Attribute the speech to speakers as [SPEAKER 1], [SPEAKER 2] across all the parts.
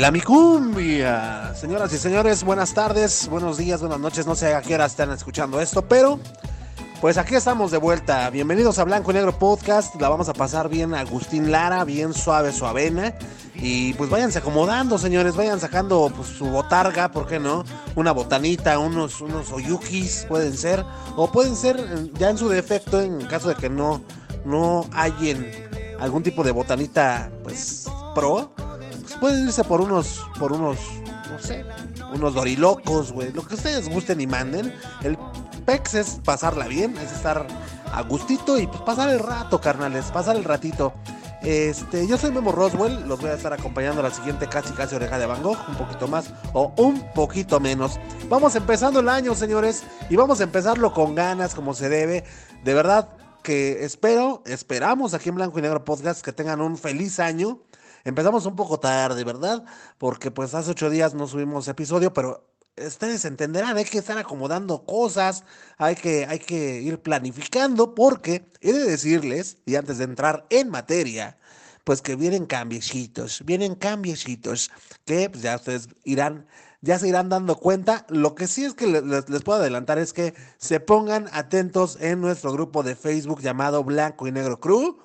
[SPEAKER 1] Baila mi cumbia. Señoras y señores, buenas tardes, buenos días, buenas noches. No sé a qué hora están escuchando esto, pero pues aquí estamos de vuelta. Bienvenidos a Blanco y Negro Podcast. La vamos a pasar bien Agustín Lara, bien suave su avena. Y pues váyanse acomodando, señores. Vayan sacando pues, su botarga, ¿por qué no? Una botanita, unos, unos oyukis pueden ser. O pueden ser eh, ya en su defecto, en caso de que no, no algún tipo de botanita, pues pro. Pueden irse por unos, por unos, no sé, unos dorilocos, güey. Lo que ustedes gusten y manden. El pex es pasarla bien, es estar a gustito y pues pasar el rato, carnales, pasar el ratito. Este, yo soy Memo Roswell, los voy a estar acompañando a la siguiente casi casi oreja de Van Gogh, un poquito más o un poquito menos. Vamos empezando el año, señores, y vamos a empezarlo con ganas, como se debe. De verdad que espero, esperamos aquí en Blanco y Negro Podcast que tengan un feliz año. Empezamos un poco tarde, ¿verdad? Porque pues hace ocho días no subimos episodio, pero ustedes entenderán, hay que estar acomodando cosas, hay que, hay que ir planificando, porque he de decirles, y antes de entrar en materia, pues que vienen cambiecitos, vienen cambiecitos, que pues, ya ustedes irán, ya se irán dando cuenta. Lo que sí es que les, les puedo adelantar es que se pongan atentos en nuestro grupo de Facebook llamado Blanco y Negro Crew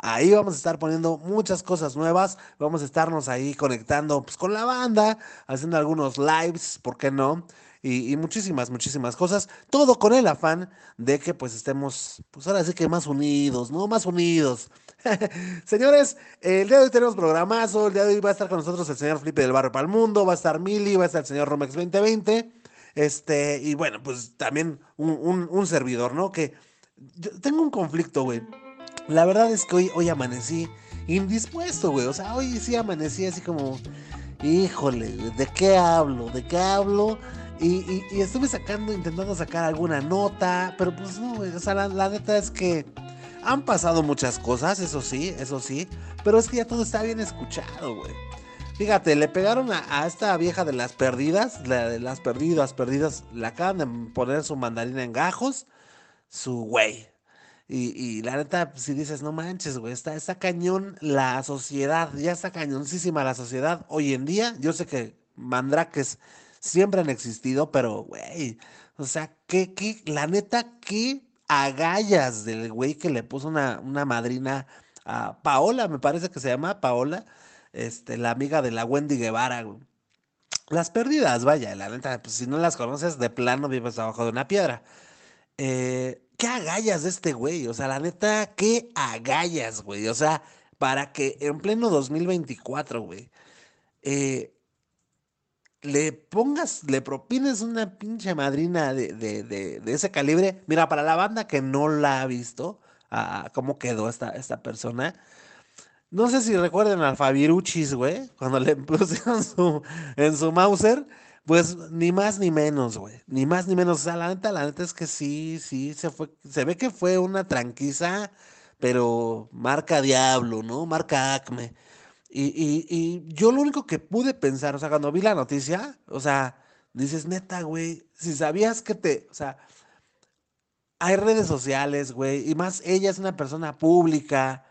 [SPEAKER 1] Ahí vamos a estar poniendo muchas cosas nuevas. Vamos a estarnos ahí conectando pues, con la banda, haciendo algunos lives, ¿por qué no? Y, muchísimas, muchísimas cosas. Todo con el afán de que pues estemos, pues ahora sí que más unidos, ¿no? Más unidos. Señores, el día de hoy tenemos programazo. El día de hoy va a estar con nosotros el señor Felipe del Barrio para el Mundo, va a estar Mili, va a estar el señor Romex 2020. Este, y bueno, pues también un, un servidor, ¿no? Que yo tengo un conflicto, güey. La verdad es que hoy, hoy amanecí indispuesto, güey. O sea, hoy sí amanecí así como, híjole, ¿de qué hablo? ¿De qué hablo? Y, estuve sacando, intentando sacar alguna nota, pero pues no, güey. O sea, la, neta es que han pasado muchas cosas, eso sí, eso sí. Pero es que ya todo está bien escuchado, güey. Fíjate, le pegaron a, a, esta vieja de las perdidas, la de las perdidas, perdidas, le acaban de poner su mandarina en gajos, su güey. Y, la neta, si dices, no manches, güey, está, está cañón la sociedad, ya está cañoncísima la sociedad. Hoy en día, yo sé que mandraques siempre han existido, pero, güey, o sea, que, que, la neta, qué agallas del güey que le puso una, una madrina a Paola, me parece que se llama Paola, este, la amiga de la Wendy Guevara. Las perdidas, vaya, la neta, pues si no las conoces, de plano vives abajo de una piedra. Eh, qué agallas de este güey. O sea, la neta, qué agallas, güey. O sea, para que en pleno 2024, güey, eh, le pongas, le propines una pinche madrina de, de, ese calibre. Mira, para la banda que no la ha visto, ah, cómo quedó esta, esta persona. No sé si recuerden al Fabiruchis, güey, cuando le pusieron su, en su Mauser. Pues ni más ni menos, güey. Ni más ni menos. O sea, la neta, la neta es que sí, sí, se fue. Se ve que fue una tranquiza, pero marca Diablo, ¿no? Marca Acme. Y, y, y yo lo único que pude pensar, o sea, cuando vi la noticia, o sea, dices, neta, güey, si sabías que te, o sea, hay redes sociales, güey, y más ella es una persona pública,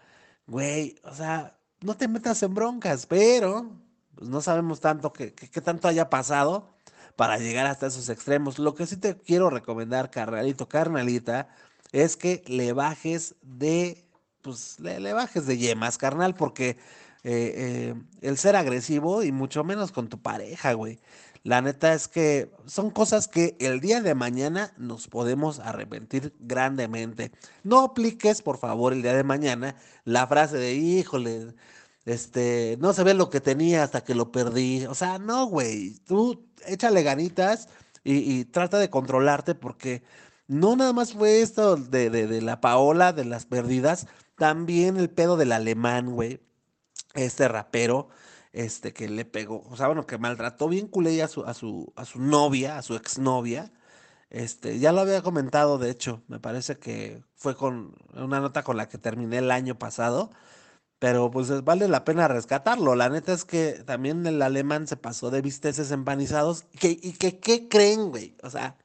[SPEAKER 1] güey, o sea, no te metas en broncas, pero pues no sabemos tanto que, tanto haya pasado para llegar hasta esos extremos. Lo que sí te quiero recomendar, carnalito, carnalita, es que le bajes de, pues le, bajes de yemas, carnal, porque eh, eh, el ser agresivo y mucho menos con tu pareja, güey. La neta es que son cosas que el día de mañana nos podemos arrepentir grandemente. No apliques, por favor, el día de mañana la frase de, híjole, este, no se ve lo que tenía hasta que lo perdí. O sea, no, güey, tú échale ganitas y, trata de controlarte porque no nada más fue esto de, de, la Paola, de las perdidas, también el pedo del alemán, güey, este rapero, este, que le pegó, o sea, bueno, que maltrató bien culé a su, a su, a su novia, a su exnovia. Este, ya lo había comentado, de hecho, me parece que fue con una nota con la que terminé el año pasado pero pues vale la pena rescatarlo. La neta es que también el alemán se pasó de bisteces empanizados. ¿Y que qué creen, güey? O sea,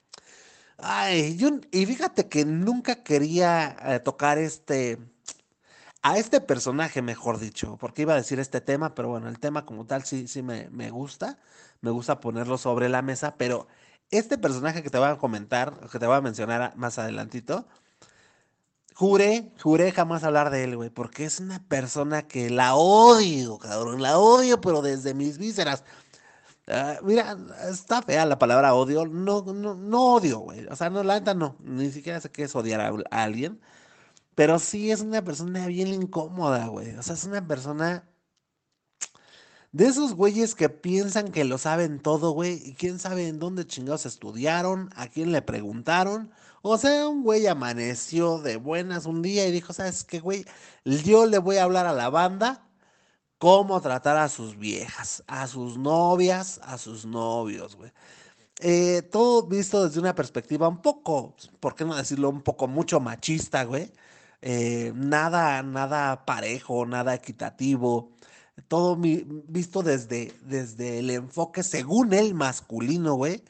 [SPEAKER 1] ay, yo, y fíjate que nunca quería eh, tocar este, a este personaje, mejor dicho, porque iba a decir este tema, pero bueno, el tema como tal sí, sí me, me gusta, me gusta ponerlo sobre la mesa, pero este personaje que te voy a comentar, que te voy a mencionar más adelantito, juré, juré jamás hablar de él, güey, porque es una persona que la odio, cabrón, la odio, pero desde mis vísceras. Ah, mira, está fea la palabra odio, no, no, no odio, güey, o sea, no, la neta no, ni siquiera sé qué es odiar a alguien, pero sí es una persona bien incómoda, güey. O sea, es una persona de esos güeyes que piensan que lo saben todo, güey. Y quién sabe en dónde chingados estudiaron, a quién le preguntaron. O sea, un güey amaneció de buenas un día y dijo, ¿sabes qué, güey? Yo le voy a hablar a la banda cómo tratar a sus viejas, a sus novias, a sus novios, güey. Eh, todo visto desde una perspectiva un poco, ¿por qué no decirlo? Un poco mucho machista, güey. Eh, nada, nada parejo, nada equitativo, todo visto desde, desde el enfoque, según el masculino, güey.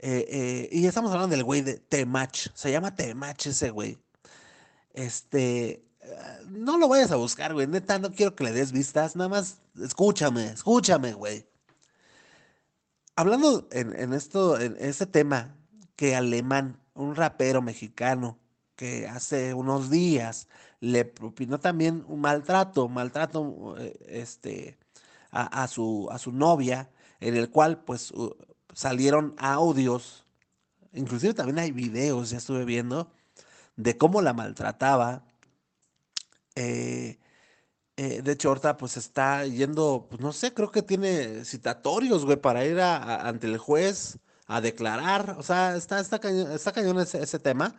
[SPEAKER 1] Eh, eh, y estamos hablando del güey de Temach, se llama Temach ese güey. Este, no lo vayas a buscar, güey, neta, no quiero que le des vistas, nada más escúchame, escúchame, güey. Hablando en, en esto, en este tema, que Alemán, un rapero mexicano, que hace unos días le propinó también un maltrato, maltrato eh, este, a, su, a su novia, en el cual pues salieron audios, inclusive también hay videos, ya estuve viendo, de cómo la maltrataba. Eh, eh, de hecho, ahorita pues está yendo, pues no sé, creo que tiene citatorios, güey, para ir ante el juez a declarar. O sea, está, está, cañón, está cañón ese tema.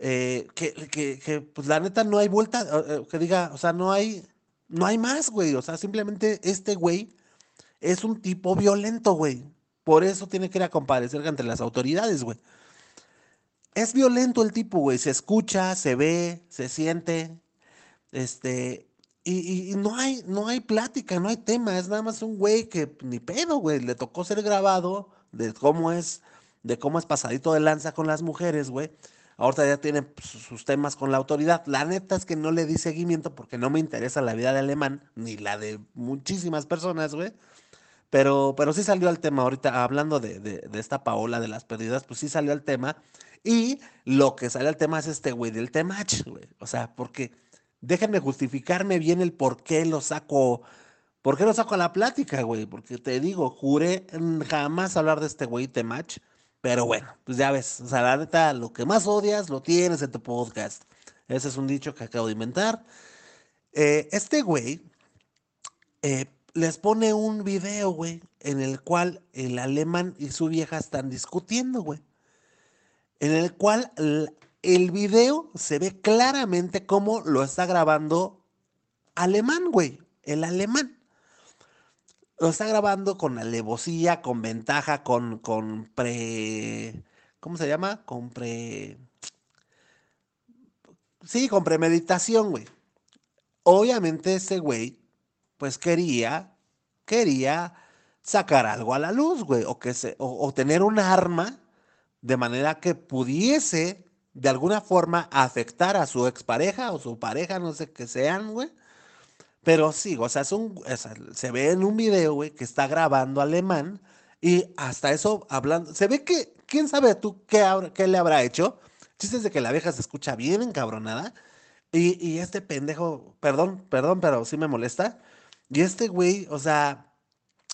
[SPEAKER 1] Eh, que, que, pues la neta no hay vuelta, eh, que diga, o sea, no hay, no hay más, güey. O sea, simplemente este güey es un tipo violento, güey. Por eso tiene que ir a comparecer ante las autoridades, güey. Es violento el tipo, güey. Se escucha, se ve, se siente. Este. Y, y, no hay, no hay plática, no hay tema. Es nada más un güey que ni pedo, güey. Le tocó ser grabado de cómo es, de cómo es pasadito de lanza con las mujeres, güey ahorita ya tiene sus temas con la autoridad. La neta es que no le di seguimiento porque no me interesa la vida de alemán, ni la de muchísimas personas, güey. Pero, pero sí salió el tema ahorita, hablando de, de, esta Paola de las pérdidas, pues sí salió el tema. Y lo que sale al tema es este güey del temach, güey. O sea, porque déjenme justificarme bien el por qué lo saco. ¿Por qué lo saco a la plática, güey? Porque te digo, juré jamás hablar de este güey temach pero bueno, pues ya ves, o sea, la neta, lo que más odias lo tienes en tu podcast. Ese es un dicho que acabo de inventar. Eh, este güey eh, les pone un video, güey, en el cual el alemán y su vieja están discutiendo, güey. En el cual el, el video se ve claramente cómo lo está grabando alemán, güey. El alemán lo está grabando con alevosía, con ventaja, con, con pre. ¿Cómo se llama? Con pre. Sí, con premeditación, güey. Obviamente ese güey, pues quería, quería sacar algo a la luz, güey, o, que se, o tener un arma de manera que pudiese de alguna forma afectar a su expareja o su pareja, no sé qué sean, güey pero sí, o sea, es un, se ve en un video, güey, que está grabando alemán y hasta eso hablando, se ve que, quién sabe tú qué, le habrá hecho. Chistes de que la vieja se escucha bien encabronada y, y este pendejo, perdón, perdón, pero sí me molesta. Y este güey, o sea,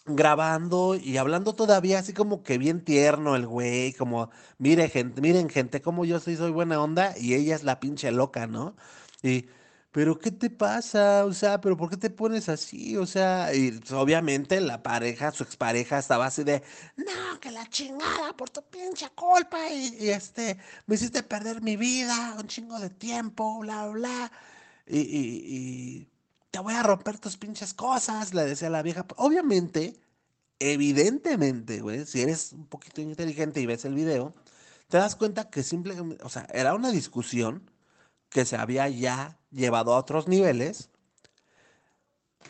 [SPEAKER 1] grabando y hablando todavía así como que bien tierno el güey, como, mire gente, miren gente, como yo soy, soy buena onda y ella es la pinche loca, ¿no? Y pero ¿qué te pasa? O sea, ¿pero por qué te pones así? O sea, y pues, obviamente la pareja, su expareja estaba así de, no, que la chingada por tu pinche culpa y, este, me hiciste perder mi vida, un chingo de tiempo, bla, bla, y, y, te voy a romper tus pinches cosas, le decía la vieja. Obviamente, evidentemente, güey, si eres un poquito inteligente y ves el video, te das cuenta que simplemente, o sea, era una discusión que se había ya llevado a otros niveles.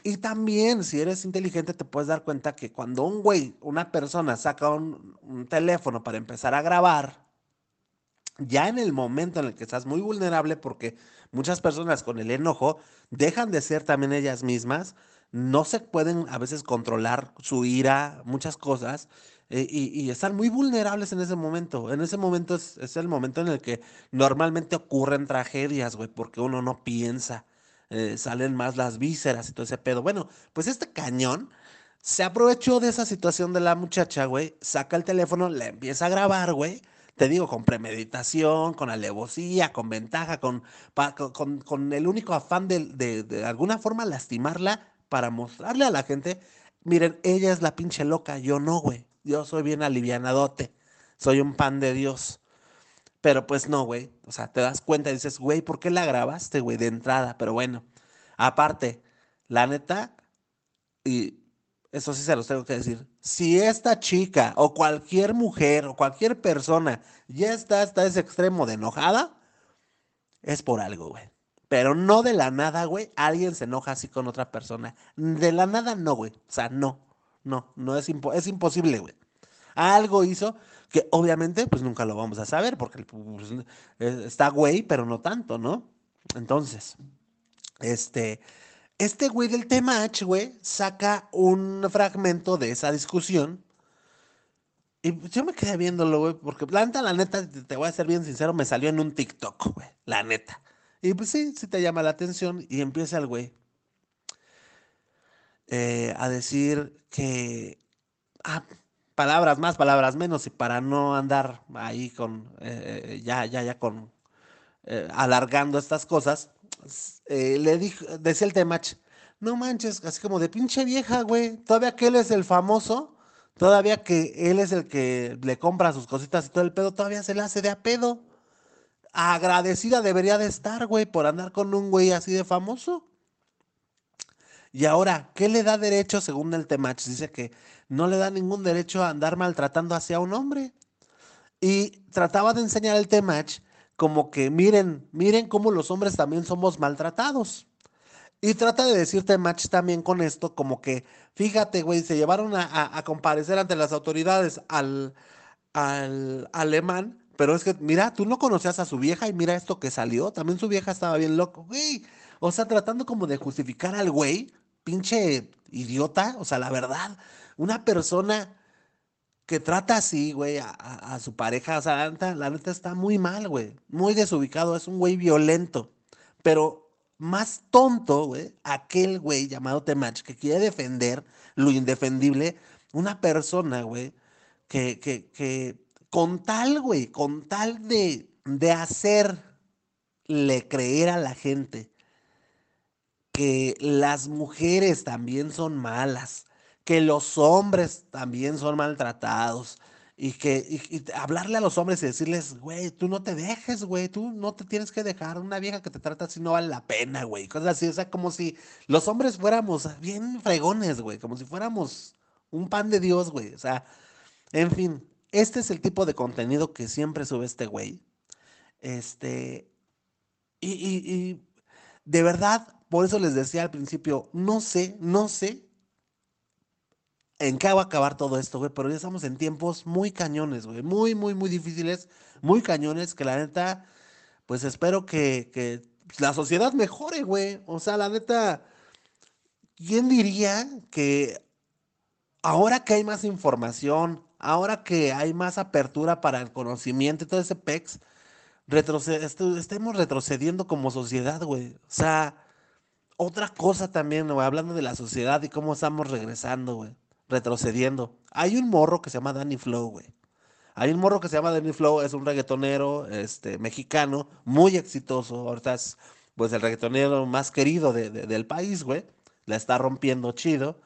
[SPEAKER 1] Y también, si eres inteligente, te puedes dar cuenta que cuando un güey, una persona saca un, teléfono para empezar a grabar, ya en el momento en el que estás muy vulnerable, porque muchas personas con el enojo dejan de ser también ellas mismas, no se pueden a veces controlar su ira, muchas cosas, eh, y, están muy vulnerables en ese momento. En ese momento es, el momento en el que normalmente ocurren tragedias, güey, porque uno no piensa. Eh, salen más las vísceras y todo ese pedo. Bueno, pues este cañón se aprovechó de esa situación de la muchacha, güey, saca el teléfono, le empieza a grabar, güey. Te digo, con premeditación, con alevosía, con ventaja, con, con, el único afán de, de alguna forma lastimarla para mostrarle a la gente, miren, ella es la pinche loca, yo no, güey. Yo soy bien alivianadote, soy un pan de Dios. Pero pues no, güey. O sea, te das cuenta y dices, güey, ¿por qué la grabaste, güey, de entrada? Pero bueno, aparte, la neta, y eso sí se los tengo que decir, si esta chica o cualquier mujer o cualquier persona ya está hasta ese extremo de enojada, es por algo, güey. Pero no de la nada, güey, alguien se enoja así con otra persona. De la nada no, güey. O sea, no, no, no es, imposible, güey. Algo hizo que obviamente pues nunca lo vamos a saber porque pues, está güey, pero no tanto, ¿no? Entonces, este, este güey del tema H, güey, saca un fragmento de esa discusión. Y yo me quedé viéndolo, güey, porque la neta, la neta, te voy a ser bien sincero, me salió en un TikTok, güey, la neta. Y pues sí, sí te llama la atención y empieza el güey eh, a decir que, ah, palabras más, palabras menos, y para no andar ahí con, eh, ya, ya, ya con, eh, alargando estas cosas, eh, le dijo, decía el temach, no manches, así como de pinche vieja, güey, todavía que él es el famoso, todavía que él es el que le compra sus cositas y todo el pedo, todavía se le hace de a pedo. Agradecida debería de estar, güey, por andar con un güey así de famoso. Y ahora, ¿qué le da derecho según el Temach? Dice que no le da ningún derecho a andar maltratando hacia un hombre. Y trataba de enseñar el Temach como que miren, miren cómo los hombres también somos maltratados. Y trata de decir Temach también con esto, como que, fíjate, güey, se llevaron a, comparecer ante las autoridades al, al alemán, pero es que, mira, tú no conocías a su vieja y mira esto que salió, también su vieja estaba bien loco, güey. O sea, tratando como de justificar al güey, pinche idiota, o sea, la verdad, una persona que trata así, güey, a, su pareja, o sea, la neta, la neta está muy mal, güey, muy desubicado, es un güey violento, pero más tonto, güey, aquel güey llamado Temach que quiere defender lo indefendible, una persona, güey, que, que, que con tal, güey, con tal de, de hacerle creer a la gente que las mujeres también son malas, que los hombres también son maltratados y que hablarle a los hombres y decirles, güey, tú no te dejes, güey, tú no te tienes que dejar, una vieja que te trata así no vale la pena, güey, cosas así, o sea, como si los hombres fuéramos bien fregones, güey, como si fuéramos un pan de Dios, güey, o sea, en fin, este es el tipo de contenido que siempre sube este güey, este, y, y de verdad, por eso les decía al principio, no sé, no sé en qué va a acabar todo esto, güey, pero ya estamos en tiempos muy cañones, güey, muy, muy, muy difíciles, muy cañones, que la neta, pues espero que, que la sociedad mejore, güey. O sea, la neta, ¿quién diría que ahora que hay más información, ahora que hay más apertura para el conocimiento y todo ese pex, estemos retrocediendo como sociedad, güey? O sea, otra cosa también, güey, hablando de la sociedad y cómo estamos regresando, güey, retrocediendo. Hay un morro que se llama Danny Flow, güey. Hay un morro que se llama Danny Flow, es un reggaetonero este, mexicano, muy exitoso. Ahorita es pues el reggaetonero más querido del país, güey. La está rompiendo chido.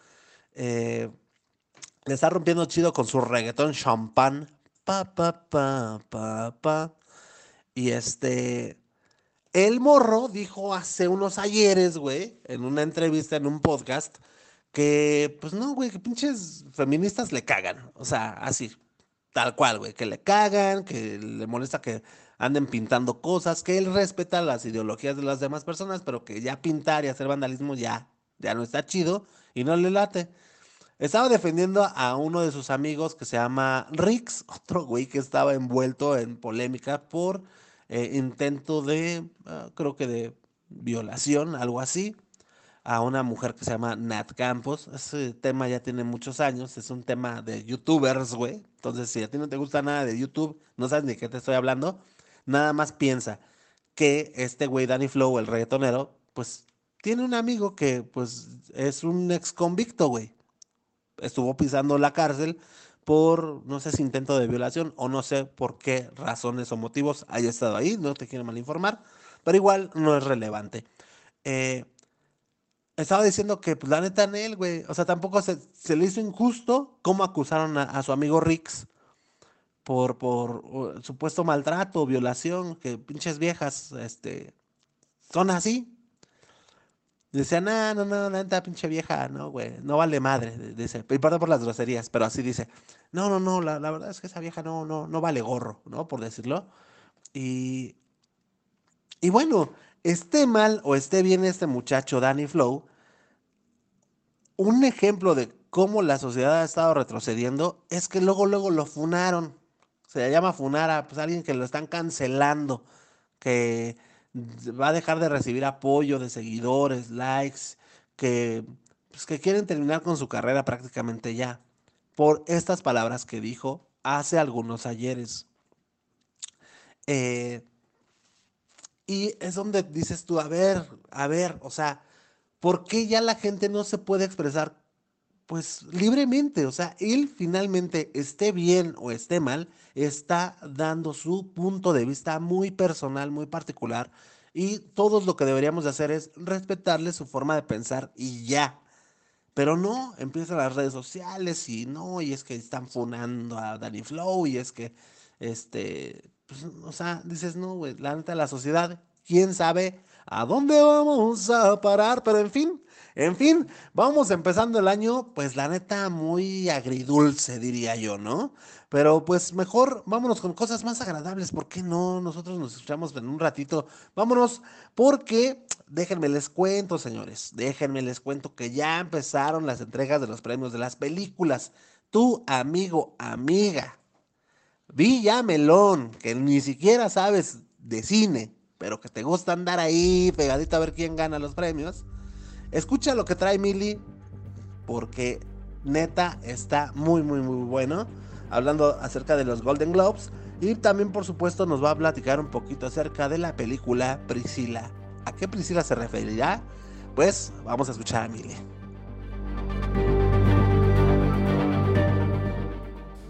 [SPEAKER 1] Eh, le está rompiendo chido con su reggaetón champán. Pa, pa, pa, pa, pa. Y este, el morro dijo hace unos ayeres, güey, en una entrevista en un podcast, que, pues no, güey, que pinches feministas le cagan. O sea, así, tal cual, güey, que le cagan, que le molesta que anden pintando cosas, que él respeta las ideologías de las demás personas, pero que ya pintar y hacer vandalismo ya, ya no está chido y no le late. Estaba defendiendo a uno de sus amigos que se llama Rix, otro güey que estaba envuelto en polémica por eh, intento de, ah, creo que de violación, algo así, a una mujer que se llama Nat Campos. Ese tema ya tiene muchos años, es un tema de youtubers, güey. Entonces, si a ti no te gusta nada de YouTube, no sabes ni qué te estoy hablando, nada más piensa que este güey Danny Flow, el reggaetonero, pues tiene un amigo que pues es un ex convicto, güey. Estuvo pisando la cárcel por, no sé si intento de violación o no sé por qué razones o motivos haya estado ahí, no te quiero mal informar, pero igual no es relevante. Eh, estaba diciendo que, pues, la neta, en él, güey, o sea, tampoco se, le hizo injusto cómo acusaron a, su amigo Rix por, por supuesto maltrato, violación, que pinches viejas, este, son así. Decía, no, no, no, la neta, pinche vieja, no, güey, no vale madre, dice, y perdón por las groserías, pero así dice, no, no, no, la, la verdad es que esa vieja no, no, no vale gorro, ¿no? Por decirlo. Y, y bueno, esté mal o esté bien este muchacho, Danny Flow, un ejemplo de cómo la sociedad ha estado retrocediendo es que luego, luego lo funaron. Se llama funar a pues, alguien que lo están cancelando, que va a dejar de recibir apoyo de seguidores, likes, que, pues, que quieren terminar con su carrera prácticamente ya, por estas palabras que dijo hace algunos ayeres. Eh, y es donde dices tú, a ver, a ver, o sea, ¿por qué ya la gente no se puede expresar pues libremente? O sea, él finalmente esté bien o esté mal, está dando su punto de vista muy personal, muy particular. Y todos lo que deberíamos de hacer es respetarle su forma de pensar y ya. Pero no, empiezan las redes sociales y no, y es que están funando a Danny Flow y es que, este, pues, o sea, dices, no, güey, la neta, la sociedad, quién sabe a dónde vamos a parar, pero en fin, en fin, vamos empezando el año, pues la neta, muy agridulce, diría yo, ¿no? Pero pues mejor vámonos con cosas más agradables, ¿por qué no? Nosotros nos escuchamos en un ratito. Vámonos, porque déjenme les cuento, señores, déjenme les cuento que ya empezaron las entregas de los premios de las películas. Tu amigo, amiga, Villa Melón, que ni siquiera sabes de cine, pero que te gusta andar ahí pegadito a ver quién gana los premios, escucha lo que trae Mili, porque neta está muy, muy, muy bueno. Hablando acerca de los Golden Globes. Y también, por supuesto, nos va a platicar un poquito acerca de la película Priscila. ¿A qué Priscila se referirá? Pues vamos a escuchar a Mili.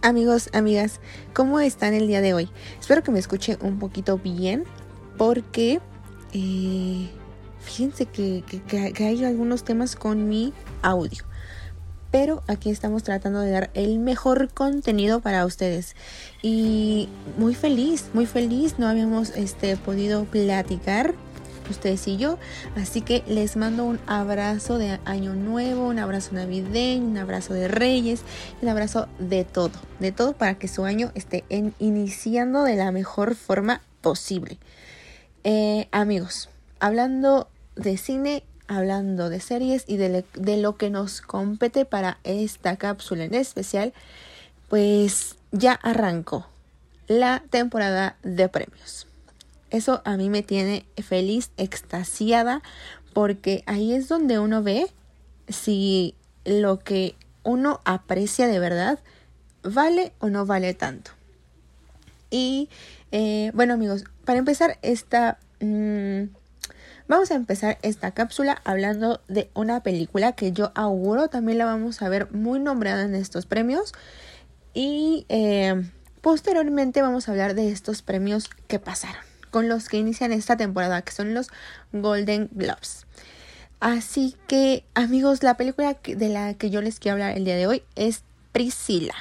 [SPEAKER 2] Amigos, amigas, ¿cómo están el día de hoy? Espero que me escuchen un poquito bien porque eh, fíjense que, hay algunos temas con mi audio. Pero aquí estamos tratando de dar el mejor contenido para ustedes. Y muy feliz, muy feliz. No habíamos este, podido platicar ustedes y yo. Así que les mando un abrazo de año nuevo, un abrazo navideño, un abrazo de reyes, un abrazo de todo, de todo para que su año esté iniciando de la mejor forma posible. Eh, amigos, hablando de cine, hablando de series y de, de lo que nos compete para esta cápsula en especial, pues ya arrancó la temporada de premios. Eso a mí me tiene feliz, extasiada, porque ahí es donde uno ve si lo que uno aprecia de verdad vale o no vale tanto. Y eh, bueno amigos, para empezar esta... Mm, vamos a empezar esta cápsula hablando de una película que yo auguro también la vamos a ver muy nombrada en estos premios. Y eh, posteriormente vamos a hablar de estos premios que pasaron con los que inician esta temporada, que son los Golden Globes. Así que, amigos, la película de la que yo les quiero hablar el día de hoy es Priscila.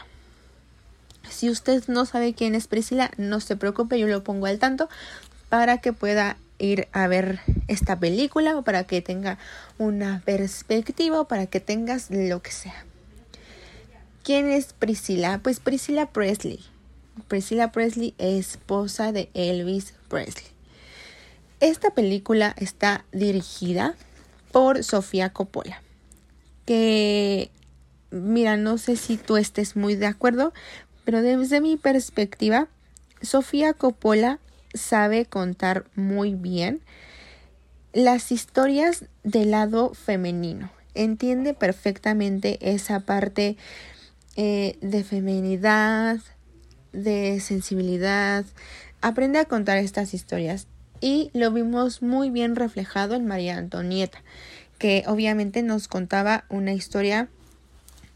[SPEAKER 2] Si usted no sabe quién es Priscila, no se preocupe, yo lo pongo al tanto para que pueda ir a ver esta película o para que tenga una perspectiva o para que tengas lo que sea. ¿Quién es Priscila? Pues Priscila Presley. Priscilla Presley, esposa de Elvis Presley. Esta película está dirigida por Sofía Coppola, que, mira, no sé si tú estés muy de acuerdo, pero desde mi perspectiva, Sofía Coppola sabe contar muy bien las historias del lado femenino. Entiende perfectamente esa parte eh, de feminidad, de sensibilidad. Aprende a contar estas historias y lo vimos muy bien reflejado en María Antonieta, que obviamente nos contaba una historia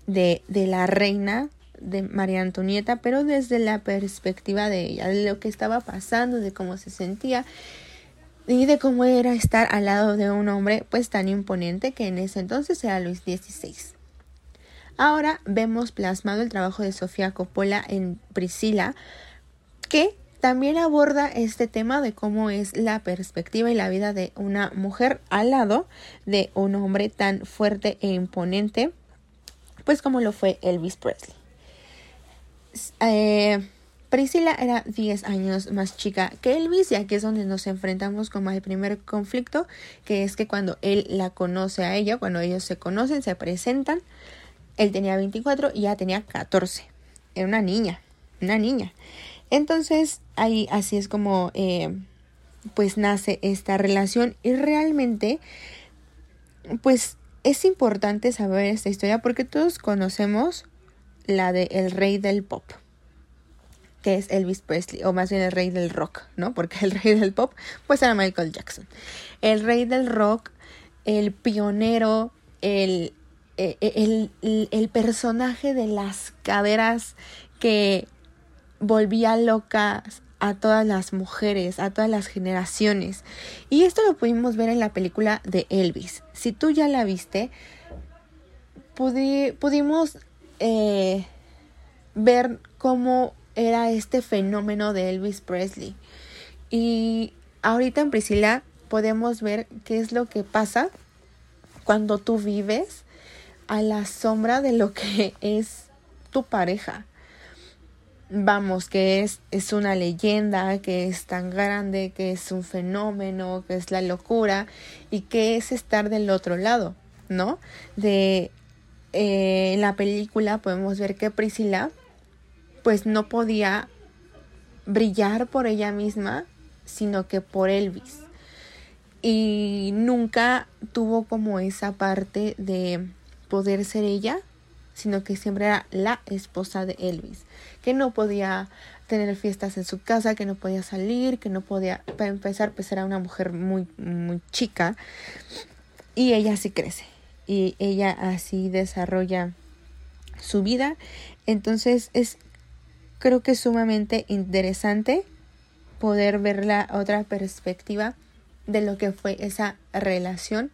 [SPEAKER 2] de, de la reina de María Antonieta, pero desde la perspectiva de ella, de lo que estaba pasando, de cómo se sentía y de cómo era estar al lado de un hombre pues tan imponente que en ese entonces era Luis XVI. Ahora vemos plasmado el trabajo de Sofía Coppola en Priscila, que también aborda este tema de cómo es la perspectiva y la vida de una mujer al lado de un hombre tan fuerte e imponente, pues como lo fue Elvis Presley. Eh, Priscila era 10 años más chica que Elvis y aquí es donde nos enfrentamos con el primer conflicto, que es que cuando él la conoce a ella, cuando ellos se conocen, se presentan, él tenía 24 y ella tenía 14. Era una niña, una niña. Entonces ahí así es como eh, pues nace esta relación y realmente pues es importante saber esta historia porque todos conocemos la de el rey del pop que es Elvis Presley, o más bien el rey del rock, ¿no? Porque el rey del pop, pues era Michael Jackson. El rey del rock, el pionero, el, e, e, el, el, personaje de las caderas que volvía locas a todas las mujeres, a todas las generaciones. Y esto lo pudimos ver en la película de Elvis. Si tú ya la viste, pudimos eh, ver cómo era este fenómeno de Elvis Presley. Y ahorita en Priscila podemos ver qué es lo que pasa cuando tú vives a la sombra de lo que es tu pareja. Vamos, que es, es una leyenda, que es tan grande, que es un fenómeno, que es la locura y que es estar del otro lado, ¿no? De eh, en la película podemos ver que Priscila pues no podía brillar por ella misma, sino que por Elvis. Y nunca tuvo como esa parte de poder ser ella, sino que siempre era la esposa de Elvis, que no podía tener fiestas en su casa, que no podía salir, que no podía, para empezar, pues era una mujer muy, muy chica, y ella sí crece, y ella así desarrolla su vida, entonces es creo que es sumamente interesante poder ver la otra perspectiva de lo que fue esa relación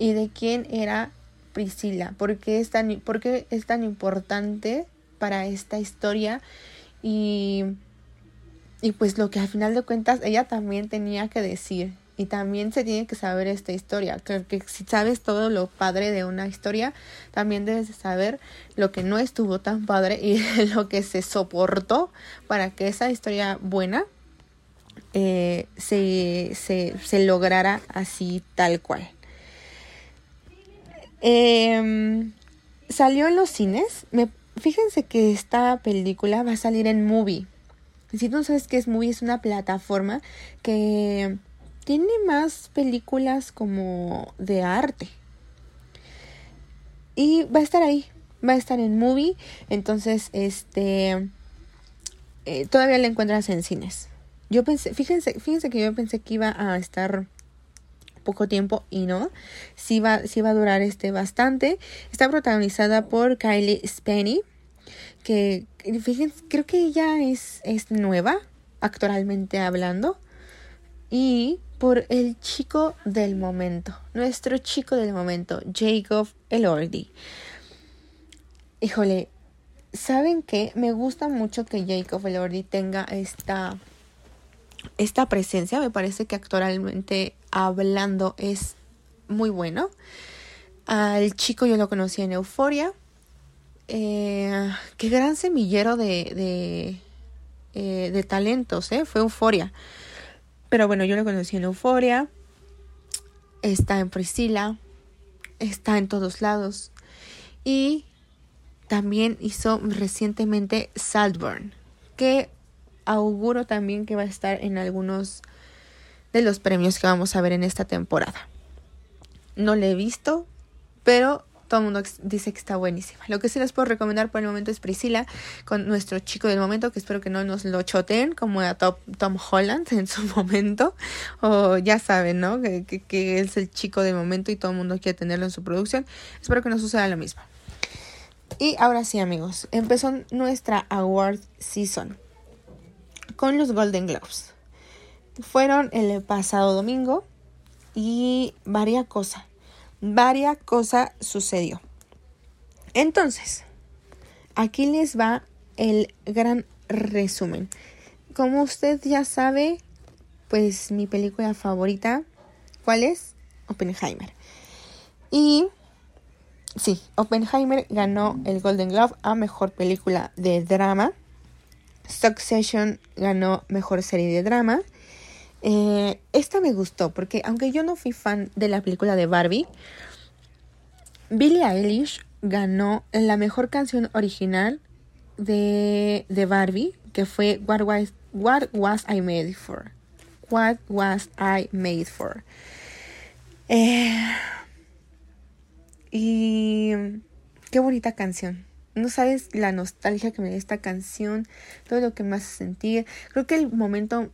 [SPEAKER 2] y de quién era Priscila, por qué es tan, por qué es tan importante para esta historia y, y pues lo que al final de cuentas ella también tenía que decir y también se tiene que saber esta historia. Creo que si sabes todo lo padre de una historia, también debes de saber lo que no estuvo tan padre y lo que se soportó para que esa historia buena eh, se, se, lograra así tal cual. Em, salió en los cines. Me, fíjense que esta película va a salir en Movie. Si tú no sabes qué es Movie, es una plataforma que tiene más películas como de arte. Y va a estar ahí, va a estar en movie, entonces este eh, todavía la encuentras en cines. Yo pensé, fíjense, fíjense que yo pensé que iba a estar poco tiempo y no, sí va, sí va a durar este bastante. Está protagonizada por Kylie Spenny, que fíjense, creo que ella es, es nueva, actoralmente hablando. Y por el chico del momento, nuestro chico del momento, Jacob Elordi. Híjole, ¿saben qué? Me gusta mucho que Jacob Elordi tenga esta, esta presencia. Me parece que actualmente hablando es muy bueno. Al chico yo lo conocí en Euforia. Eh, qué gran semillero de, de, eh, de talentos, ¿eh? Fue Euforia. Pero bueno, yo lo conocí en Euforia, está en Priscila, está en todos lados. Y también hizo recientemente Saltburn, que auguro también que va a estar en algunos de los premios que vamos a ver en esta temporada. No la he visto, pero todo el mundo dice que está buenísima. Lo que sí les puedo recomendar por el momento es Priscila, con nuestro chico del momento, que espero que no nos lo choteen como a Tom Holland en su momento. O ya saben, ¿no? Que, que, es el chico del momento y todo el mundo quiere tenerlo en su producción. Espero que no suceda lo mismo. Y ahora sí, amigos, empezó nuestra award season con los Golden Globes. Fueron el pasado domingo y varia cosa varias cosas sucedió. Entonces, aquí les va el gran resumen. Como usted ya sabe, pues mi película favorita, ¿cuál es? Oppenheimer. Y sí, Oppenheimer ganó el Golden Globe a Mejor Película de Drama. Succession ganó Mejor Serie de Drama. Eh, esta me gustó porque aunque yo no fui fan de la película de Barbie, Billie Eilish ganó la mejor canción original de, de Barbie, que fue What Was, What Was I Made For. What Was I Made For. Eh, y qué bonita canción. No sabes la nostalgia que me da esta canción, todo lo que me hace. Creo que el momento,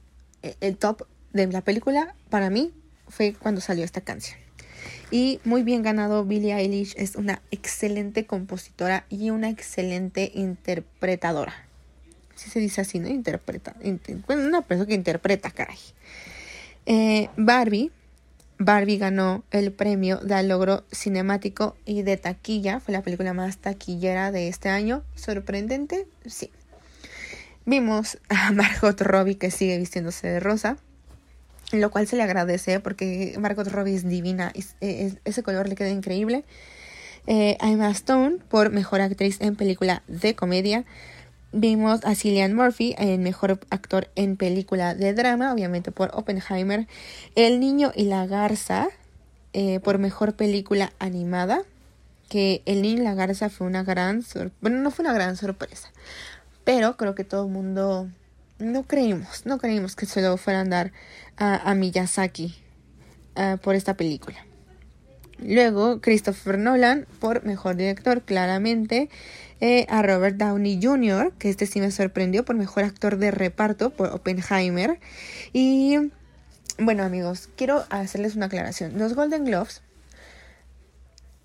[SPEAKER 2] el top de la película, para mí, fue cuando salió esta canción. Y muy bien ganado, Billie Eilish es una excelente compositora y una excelente interpretadora. Si se dice así, ¿no? Interpreta. bueno, una persona que interpreta, caray. Eh, Barbie. Barbie ganó el premio de logro cinemático y de taquilla. Fue la película más taquillera de este año. ¿Sorprendente? Sí. Vimos a Margot Robbie que sigue vistiéndose de rosa lo cual se le agradece porque Margot Robbie es divina, ese color le queda increíble. Eh, Emma Stone por mejor actriz en película de comedia. Vimos a Cillian Murphy en mejor actor en película de drama, obviamente por Oppenheimer. El niño y la garza eh, por mejor película animada. Que El niño y la garza fue una gran sorpresa. Bueno, no fue una gran sorpresa, pero creo que todo el mundo no creímos, no creímos que se lo fueran a dar a, Miyazaki ah, por esta película. Luego, Christopher Nolan por mejor director, claramente. Eh, a Robert Downey Jr., que este sí me sorprendió por mejor actor de reparto por Oppenheimer. Y bueno, amigos, quiero hacerles una aclaración. Los Golden Globes,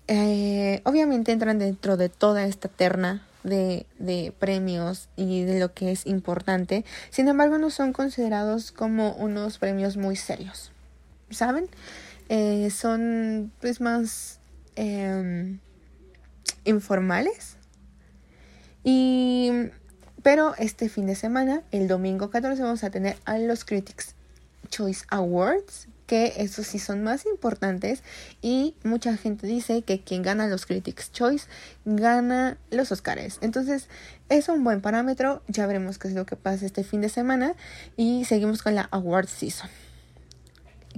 [SPEAKER 2] eh, obviamente, entran dentro de toda esta terna de, de, premios y de lo que es importante. Sin embargo, no son considerados como unos premios muy serios. ¿Saben? Eh, son pues más em, informales. Y pero este fin de semana, el domingo 14, vamos a tener a los Critics Choice Awards, que esos sí son más importantes y mucha gente dice que quien gana los Critics Choice gana los Oscars. Entonces es un buen parámetro, ya veremos qué es lo que pasa este fin de semana y seguimos con la Award Season.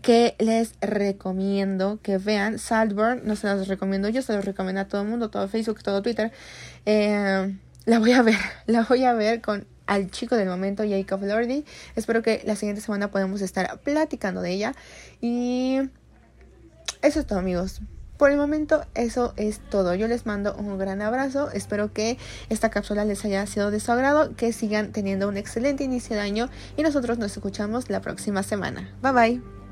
[SPEAKER 2] Que les recomiendo que vean Saltburn, no se los recomiendo yo, se los recomiendo a todo el mundo, todo Facebook, todo Twitter. Eh, la voy a ver, la voy a ver con al chico del momento, Jacob Lordy. Espero que la siguiente semana podamos estar platicando de ella. Y eso es todo, amigos. Por el momento, eso es todo. Yo les mando un gran abrazo. Espero que esta cápsula les haya sido de su agrado, que sigan teniendo un excelente inicio de año y nosotros nos escuchamos la próxima semana. Bye bye.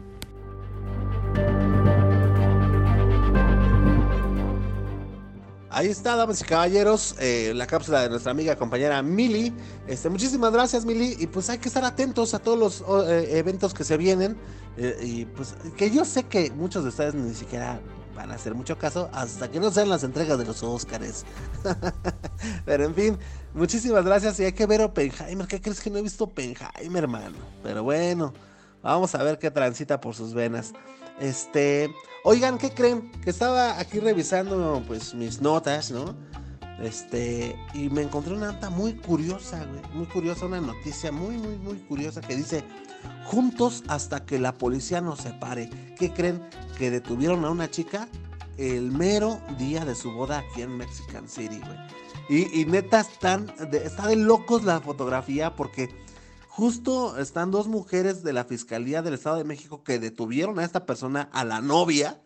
[SPEAKER 1] Ahí está, damas y caballeros, eh, la cápsula de nuestra amiga compañera Mili. Este, muchísimas gracias, Mili. Y pues hay que estar atentos a todos los eh, eventos que se vienen. Eh, y pues que yo sé que muchos de ustedes ni siquiera van a hacer mucho caso hasta que no sean las entregas de los Oscars. Pero en fin, muchísimas gracias. Y hay que ver Oppenheimer. ¿Qué crees que no he visto Oppenheimer, hermano? Pero bueno, vamos a ver qué transita por sus venas. Este. Oigan, ¿qué creen? Que estaba aquí revisando pues mis notas, ¿no? Este, y me encontré una nota muy curiosa, güey, muy curiosa, una noticia muy, muy, muy curiosa que dice, juntos hasta que la policía nos separe. ¿Qué creen? Que detuvieron a una chica el mero día de su boda aquí en Mexican City, güey. Y, y neta, están está de locos la fotografía porque justo están dos mujeres de la Fiscalía del Estado de México que detuvieron a esta persona, a la novia,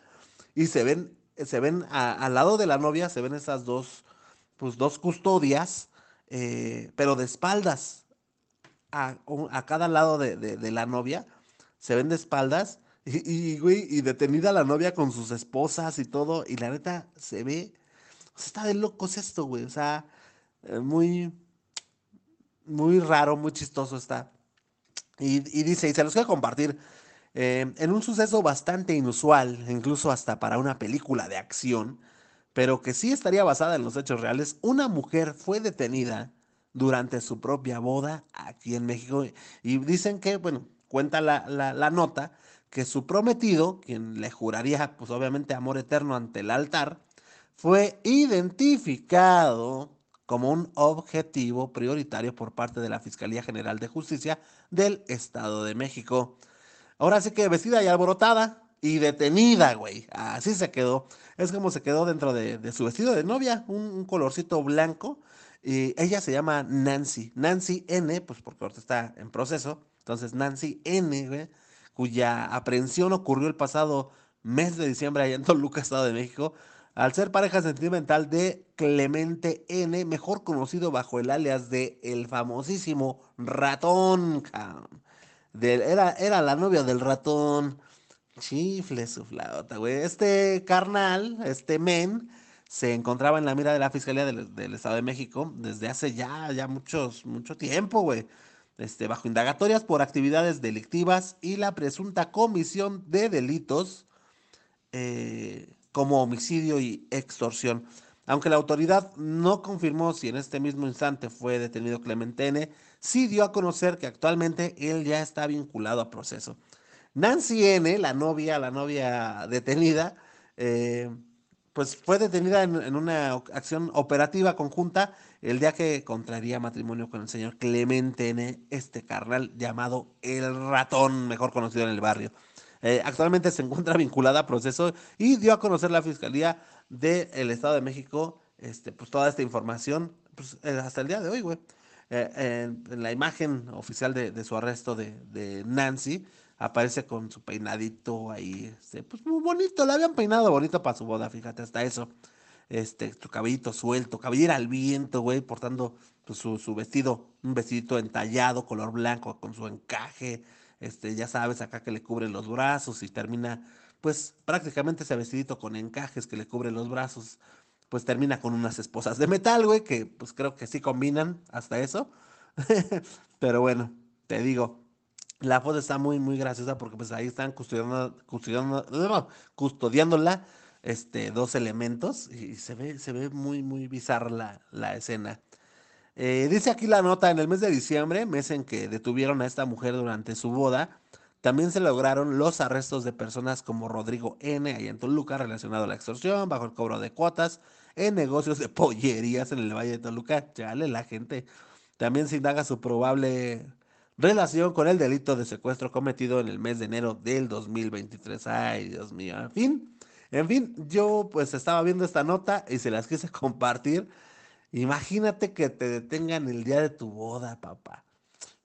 [SPEAKER 1] y se ven, se ven al lado de la novia, se ven esas dos, pues dos custodias, eh, pero de espaldas, a, cada lado de, la novia, se ven de espaldas, y, y detenida la novia con sus esposas y todo, y la neta se ve, está de locos esto, güey, o sea, eh, muy muy raro, muy chistoso está. Y, dice, y se los quiero compartir, eh, en un suceso bastante inusual, incluso hasta para una película de acción, pero que sí estaría basada en los hechos reales, una mujer fue detenida durante su propia boda aquí en México. Y dicen que, bueno, cuenta la, la nota, que su prometido, quien le juraría, pues obviamente amor eterno ante el altar, fue identificado como un objetivo prioritario por parte de la Fiscalía General de Justicia del Estado de México. Ahora sí que vestida y alborotada y detenida, güey. Así se quedó. Es como se quedó dentro de, su vestido de novia, un, colorcito blanco. Y ella se llama Nancy. Nancy N, pues porque ahorita está en proceso. Entonces, Nancy N, güey, cuya aprehensión ocurrió el pasado mes de diciembre allá en Toluca, Estado de México al ser pareja sentimental de Clemente N, mejor conocido bajo el alias de el famosísimo ratón. era, era la novia del ratón. Chifle su flauta, güey. Este carnal, este men, se encontraba en la mira de la Fiscalía del, Estado de México desde hace ya, ya muchos, mucho tiempo, güey. Este, bajo indagatorias por actividades delictivas y la presunta comisión de delitos eh, como homicidio y extorsión. Aunque la autoridad no confirmó si en este mismo instante fue detenido Clemente N., sí dio a conocer que actualmente él ya está vinculado a proceso. Nancy N., la novia, la novia detenida, eh, pues fue detenida en, una acción operativa conjunta el día que contraría matrimonio con el señor Clemente N., este carnal llamado El Ratón, mejor conocido en el barrio. Eh, actualmente se encuentra vinculada a proceso y dio a conocer la Fiscalía del Estado de México este, pues toda esta información pues, eh, hasta el día de hoy, güey. Eh, en, la imagen oficial de, su arresto de, Nancy, aparece con su peinadito ahí, este, pues muy bonito, le habían peinado bonito para su boda, fíjate, hasta eso. Este, su cabellito suelto, cabellera al viento, güey, portando pues, su, vestido, un vestidito entallado, color blanco, con su encaje, este, ya sabes, acá que le cubre los brazos y termina, pues prácticamente ese vestidito con encajes que le cubre los brazos, pues termina con unas esposas de metal, güey, que pues creo que sí combinan hasta eso. Pero bueno, te digo, la foto está muy, muy graciosa porque pues ahí están custodiando, custodiando, custodiándola este, dos elementos y se ve, se ve muy, muy bizarra la, la escena. Eh, dice aquí la nota, en el mes de diciembre, mes en que detuvieron a esta mujer durante su boda, también se lograron los arrestos de personas como Rodrigo N. allá en Toluca, relacionado a la extorsión, bajo el cobro de cuotas, en negocios de pollerías en el Valle de Toluca. Chale, la gente. También se indaga su probable relación con el delito de secuestro cometido en el mes de enero del 2023. Ay, Dios mío. En fin, en fin, yo pues estaba viendo esta nota y se las quise compartir Imagínate que te detengan el día de tu boda, papá.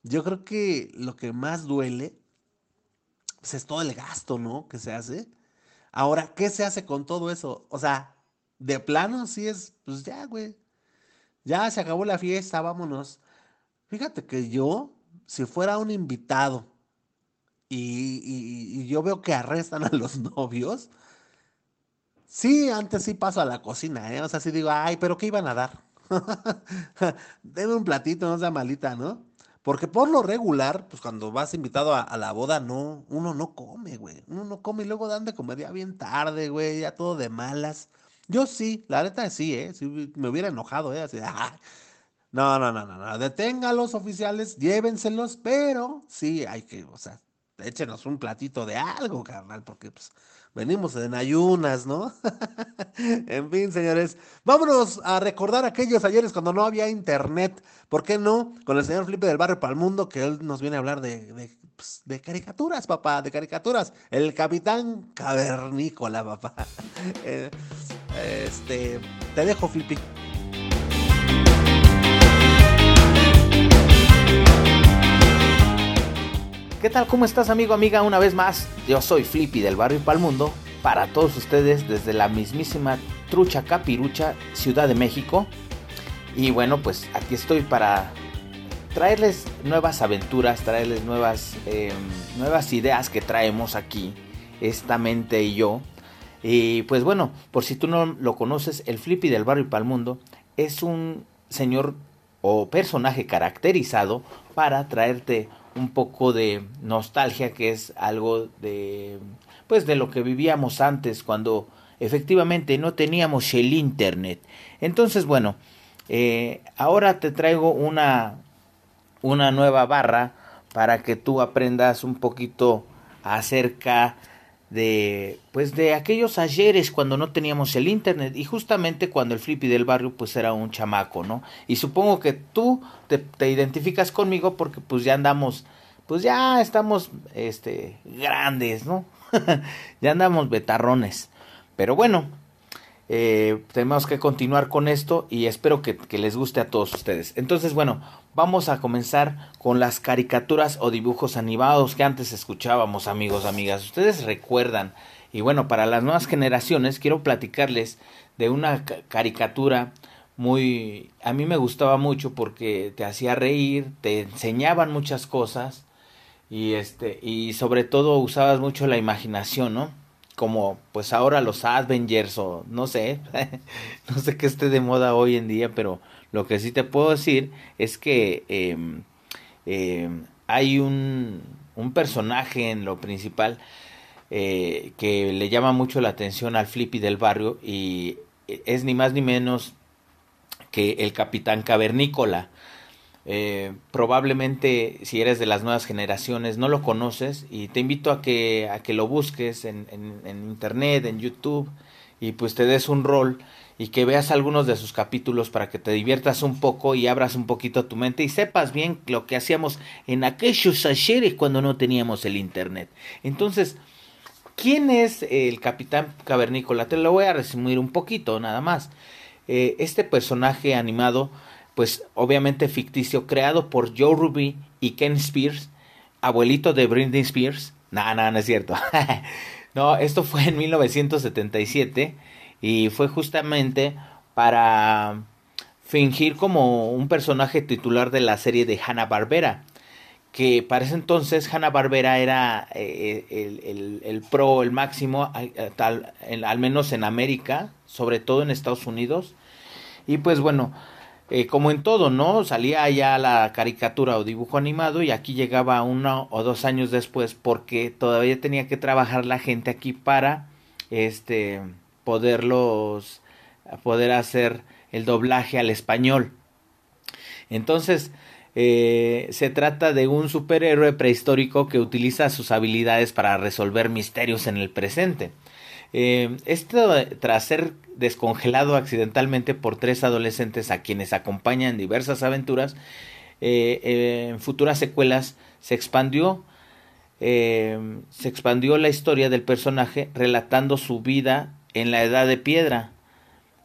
[SPEAKER 1] Yo creo que lo que más duele pues, es todo el gasto, ¿no? Que se hace. Ahora, ¿qué se hace con todo eso? O sea, de plano sí es, pues ya, güey. Ya se acabó la fiesta, vámonos. Fíjate que yo, si fuera un invitado y, y yo veo que arrestan a los novios, sí, antes sí paso a la cocina, ¿eh? O sea, sí digo, ay, pero ¿qué iban a dar? Deme un platito, no sea malita, ¿no? Porque por lo regular, pues cuando vas invitado a, la boda, no, uno no come, güey. Uno no come y luego dan de comer ya bien tarde, güey, ya todo de malas. Yo sí, la neta sí, ¿eh? Me hubiera enojado, ¿eh? Así, No, no, no, no, no. Detengan los oficiales, llévenselos, pero sí hay que, o sea, échenos un platito de algo, carnal, porque pues venimos en ayunas, ¿no? en fin, señores, vámonos a recordar aquellos ayeres cuando no había internet. ¿Por qué no? Con el señor Felipe del Barrio para el Mundo, que él nos viene a hablar de, de, pues, caricaturas, papá, de caricaturas. El capitán cavernícola, papá. Eh, este, te dejo, Flippy.
[SPEAKER 3] ¿Qué tal? ¿Cómo estás amigo, amiga? Una vez más, yo soy Flippy del barrio Palmundo. Para todos ustedes desde la mismísima Trucha Capirucha, Ciudad de México. Y bueno, pues aquí estoy para traerles nuevas aventuras, traerles nuevas, em, nuevas ideas que traemos aquí, esta mente y yo. Y pues bueno, por si tú no lo conoces, el Flippy del barrio Palmundo es un señor o personaje caracterizado para traerte un poco de nostalgia que es algo de pues de lo que vivíamos antes cuando efectivamente no teníamos el internet. Entonces bueno eh, ahora te traigo una una nueva barra para que tú aprendas un poquito acerca pues de aquellos ayeres cuando no teníamos el internet y justamente cuando el flippy del barrio pues era un chamaco no y supongo que tú te, te identificas conmigo porque pues ya andamos pues ya estamos este grandes no ya andamos betarrones. Pero bueno eh, tenemos que continuar con esto y espero que, que les guste a todos ustedes entonces bueno vamos a comenzar con las caricaturas o dibujos animados que antes escuchábamos, amigos, amigas. Ustedes recuerdan. Y bueno, para las nuevas generaciones quiero platicarles de una caricatura muy a mí me gustaba mucho porque te hacía reír, te enseñaban muchas cosas y este y sobre todo usabas mucho la imaginación, ¿no? Como pues ahora los Avengers o no sé, no sé qué esté de moda hoy en día, pero lo que sí te puedo decir es que em, em, hay un, un, personaje en lo principal eh, que le llama mucho la atención al Flippy del barrio y es ni más ni menos que el Capitán Cavernícola. Eh, probablemente si eres de las nuevas generaciones no lo conoces y te invito a que, a que lo busques en, en, internet, en YouTube y pues te des un rol y que veas algunos de sus capítulos para que te diviertas un poco y abras un poquito tu mente y sepas bien lo que hacíamos en aquellos ayeres cuando no teníamos el internet. Entonces, ¿quién es el capitán cavernícola? Te lo voy a resumir un poquito nada más. Eh, este personaje animado, pues obviamente ficticio, creado por Joe Ruby y Ken Spears, abuelito de Britney Spears. No, no, no es cierto. no, esto fue en 1977 y fue justamente para fingir como un personaje titular de la serie de Hanna Barbera que para ese entonces Hanna Barbera era eh, el, el, pro, el máximo, al menos en América, sobre todo en Estados Unidos. Y pues bueno, eh, como en todo, ¿no? Salía ya la caricatura o dibujo animado y aquí llegaba uno o dos años después porque todavía tenía que trabajar la gente aquí para este poderlos poder hacer el doblaje al español. Entonces, eh, se trata de un superhéroe prehistórico que utiliza sus habilidades para resolver misterios en el presente. Eh, esto tras ser descongelado accidentalmente por tres adolescentes a quienes acompaña en diversas aventuras, eh, en futuras secuelas se expandió se expandió la historia del personaje relatando su vida en la edad de piedra.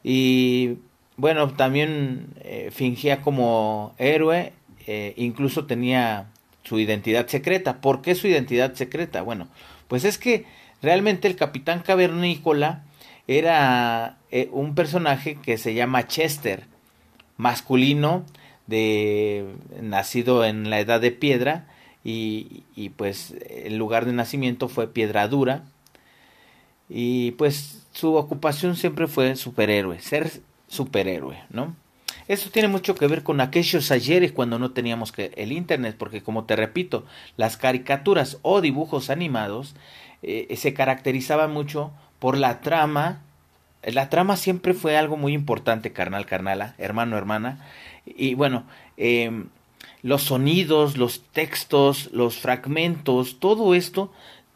[SPEAKER 3] Y bueno, también eh, fingía como héroe, eh, incluso tenía su identidad secreta. ¿Por qué su identidad secreta? Bueno, pues es que realmente el capitán cavernícola era eh, un personaje que se llama Chester, masculino, de nacido en la edad de piedra y, y pues el lugar de nacimiento fue piedra dura y pues su ocupación siempre fue superhéroe, ser superhéroe, ¿no? Eso tiene mucho que ver con aquellos ayeres cuando no teníamos que el internet, porque como te repito, las caricaturas o dibujos animados eh, se caracterizaban mucho por la trama. La trama siempre fue algo muy importante, carnal, carnala, hermano, hermana. Y bueno, em, los sonidos, los textos, los fragmentos, todo esto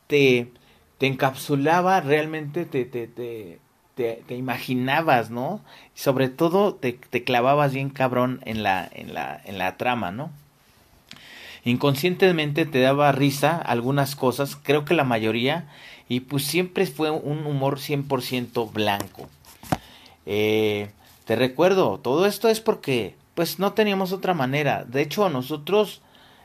[SPEAKER 3] te, te encapsulaba realmente, te, te, te, te, imaginabas, ¿no? Sobre todo te, te, clavabas bien cabrón en la, en, la, en la trama, ¿no? Inconscientemente te daba risa algunas cosas, creo que la mayoría, y pues siempre fue un humor 100% blanco. Eh, te recuerdo, todo esto es porque pues no teníamos otra manera. De hecho, nosotros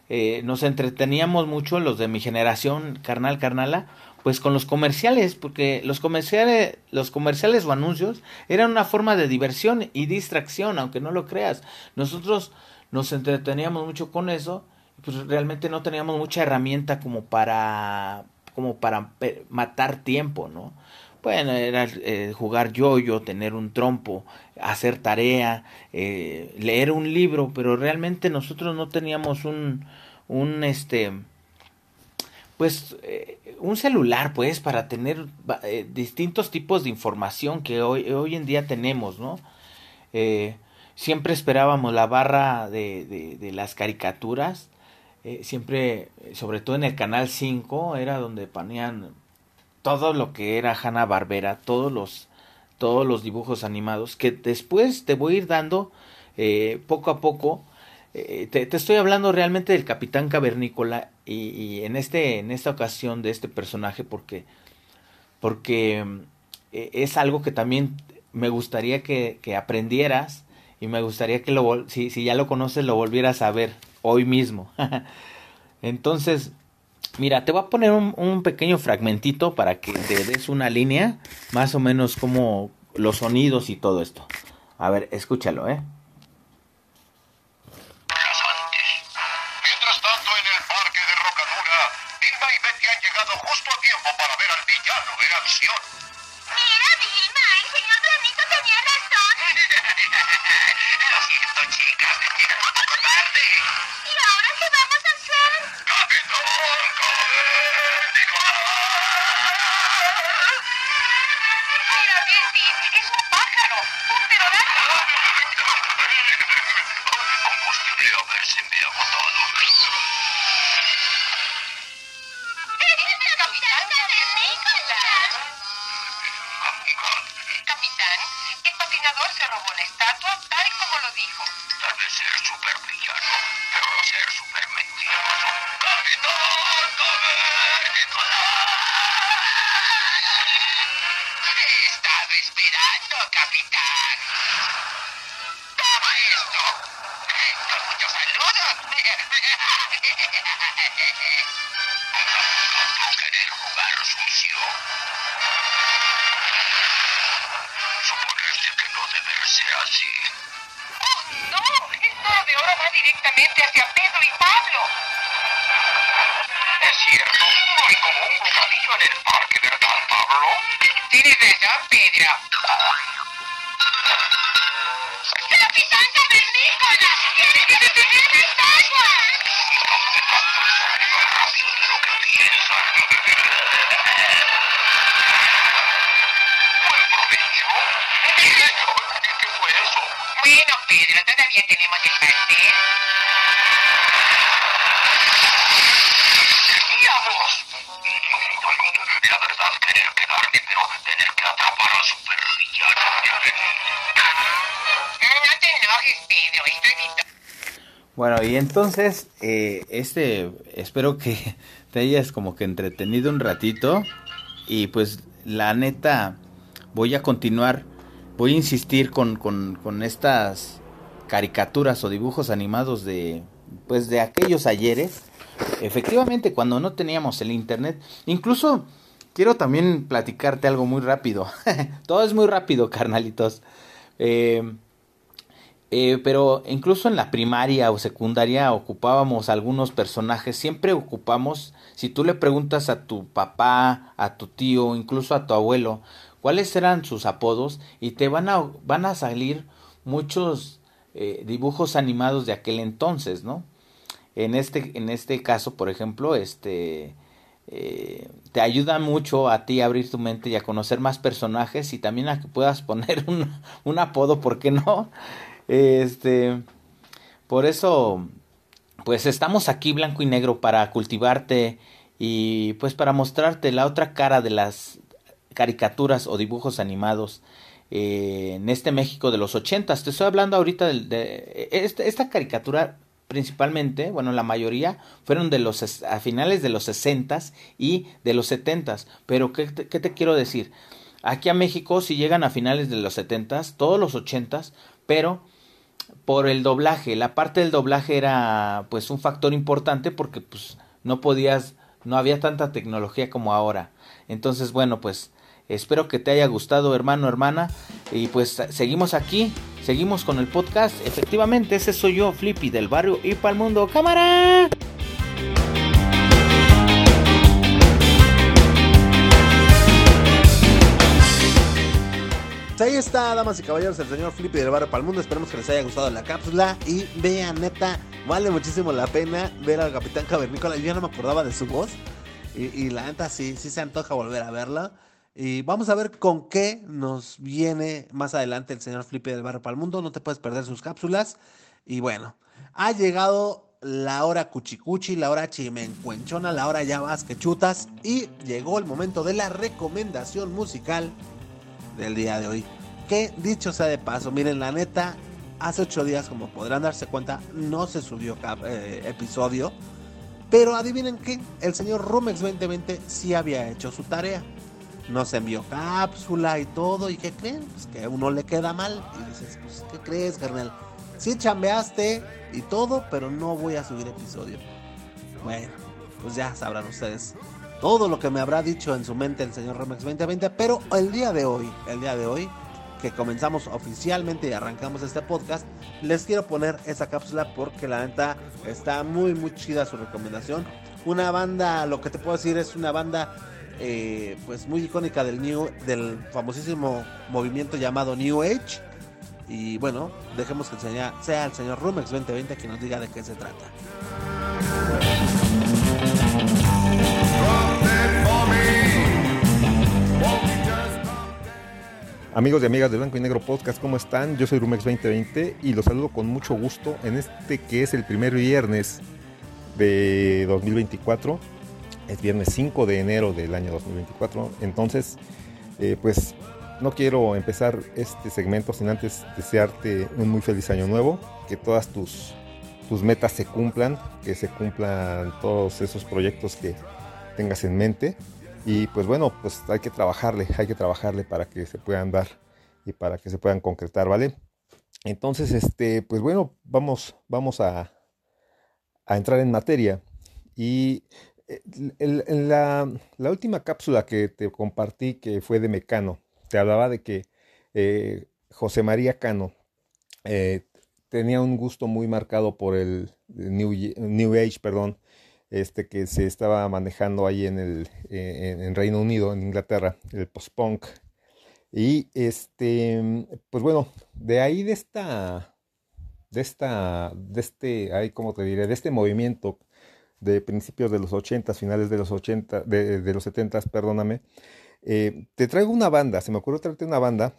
[SPEAKER 3] eh, nos entreteníamos mucho los de mi generación, carnal, carnala, pues con los comerciales, porque los comerciales, los comerciales o anuncios eran una forma de diversión y distracción, aunque no lo creas. Nosotros nos entreteníamos mucho con eso, pues realmente no teníamos mucha herramienta como para como para matar tiempo, ¿no? Bueno, era eh, jugar yoyo, tener un trompo, hacer tarea, eh, leer un libro, pero realmente nosotros no teníamos un, un este, pues, eh, un celular, pues, para tener distintos tipos de información que hoy, hoy en día tenemos, ¿no? siempre esperábamos la barra de, de las caricaturas, siempre, sobre todo en el canal 5, era donde ponían todo lo que era Hanna Barbera, todos los, todos los dibujos animados, que después te voy a ir dando eh, poco a poco. Eh, te, estoy hablando realmente del Capitán Cavernícola y, en, este, en esta ocasión de este personaje porque, porque eh, es algo que también me gustaría que, que aprendieras y me gustaría que lo, si, si ya lo conoces lo volvieras a ver hoy mismo. Entonces, Mira, te voy a poner un, pequeño fragmentito para que te des una línea, más o menos como los sonidos y todo esto. A ver, escúchalo, ¿eh?
[SPEAKER 4] Betty,
[SPEAKER 5] es un pájaro, un pterodáctilo. Bueno,
[SPEAKER 3] y entonces, eh, este, espero que te hayas como que entretenido un ratito. Y pues, la neta, voy a continuar, voy a insistir con, con, con estas caricaturas o dibujos animados de, pues, de aquellos ayeres. Efectivamente, cuando no teníamos el internet, incluso quiero también platicarte algo muy rápido. Todo es muy rápido, carnalitos. Eh, eh, pero incluso en la primaria o secundaria ocupábamos algunos personajes, siempre ocupamos, si tú le preguntas a tu papá, a tu tío, incluso a tu abuelo, cuáles eran sus apodos y te van a, van a salir muchos eh, dibujos animados de aquel entonces, ¿no? En este, en este caso, por ejemplo, este, eh, te ayuda mucho a ti a abrir tu mente y a conocer más personajes y también a que puedas poner un, un apodo, ¿por qué no? Este, por eso, pues estamos aquí blanco y negro para cultivarte y pues para mostrarte la otra cara de las caricaturas o dibujos animados eh, en este México de los ochentas. Te estoy hablando ahorita de, de esta, esta, caricatura principalmente, bueno, la mayoría fueron de los a finales de los sesentas y de los setentas. Pero ¿qué te, qué te quiero decir? Aquí a México si llegan a finales de los setentas, todos los ochentas, pero por el doblaje. La parte del doblaje era pues un factor importante porque pues no podías, no había tanta tecnología como ahora. Entonces, bueno, pues espero que te haya gustado, hermano, hermana. Y pues seguimos aquí, seguimos con el podcast. Efectivamente, ese soy yo, Flippy del barrio y para el mundo. ¡Cámara!
[SPEAKER 1] Pues ahí está, damas y caballeros, el señor Flippy del Barrio Palmundo. Esperemos que les haya gustado la cápsula. Y vean, neta, vale muchísimo la pena ver al Capitán Cavernícola. Yo ya no me acordaba de su voz. Y, la neta, sí, sí se antoja volver a verla. Y vamos a ver con qué nos viene más adelante el señor Flippy del Barrio Palmundo. No te puedes perder sus cápsulas. Y bueno, ha llegado la hora cuchicuchi, la hora chimencuenchona, la hora ya vas que chutas. Y llegó el momento de la recomendación musical del día de hoy. Que dicho sea de paso, miren, la neta, hace ocho días, como podrán darse cuenta, no se subió eh, episodio. Pero adivinen qué, el señor Rumex 2020 sí había hecho su tarea. Nos envió cápsula y todo. ¿Y qué creen? Pues que a uno le queda mal. Y dices, pues, ¿qué crees, carnal? Sí chambeaste y todo, pero no voy a subir episodio. Bueno, pues ya sabrán ustedes todo lo que me habrá dicho en su mente el señor Remex 2020, pero el día de hoy, el día de hoy, que comenzamos oficialmente y arrancamos este podcast, les quiero poner esa cápsula porque la neta está muy, muy chida su recomendación. Una banda, lo que te puedo decir es una banda eh, pues muy icónica del new, del famosísimo movimiento llamado New Age. Y bueno, dejemos que sea, sea el señor Rumex 2020 quien nos diga de qué se trata.
[SPEAKER 6] Amigos y amigas de Blanco y Negro Podcast, ¿cómo están? Yo soy Rumex 2020 y los saludo con mucho gusto en este que es el primer viernes de 2024. Es viernes 5 de enero del año 2024. Entonces, eh, pues no quiero empezar este segmento sin antes desearte un muy feliz año nuevo, que todas tus, tus metas se cumplan, que se cumplan todos esos proyectos que tengas en mente. Y pues bueno, pues hay que trabajarle, hay que trabajarle para que se puedan dar y para que se puedan concretar, ¿vale? Entonces, este, pues bueno, vamos, vamos a, a entrar en materia. Y eh, en la, la última cápsula que te compartí, que fue de Mecano, te hablaba de que eh, José María Cano eh, tenía un gusto muy marcado por el New, New Age, perdón, este que se estaba manejando ahí en el eh, en, Reino Unido, en Inglaterra, el post-punk. Y este, pues bueno, de ahí de esta, de esta, de este, ahí como te diré, de este movimiento de principios de los 80, finales de los 80, de, de los 70, perdóname, eh, te traigo una banda, se me ocurrió traerte una banda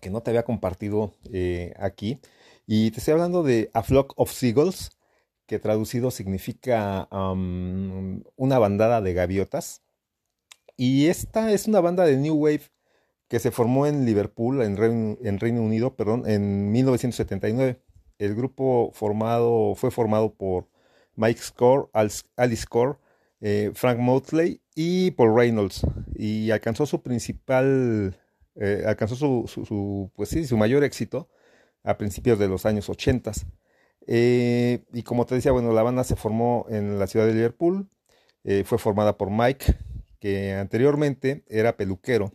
[SPEAKER 6] que no te había compartido eh, aquí, y te estoy hablando de A Flock of Seagulls, que traducido significa una bandada de gaviotas. Y esta es una banda de New Wave que se formó en Liverpool, en Reino, Unido, perdón, en 1979. El grupo formado, fue formado por Mike Score, Alice Score, eh, Frank Motley y Paul Reynolds. Y alcanzó su principal, eh, alcanzó su, pues sí, su mayor éxito a principios de los años 80. Eh, y como te decía, bueno, la banda se formó en la ciudad de Liverpool. eh, fue formada por Mike, que anteriormente era peluquero.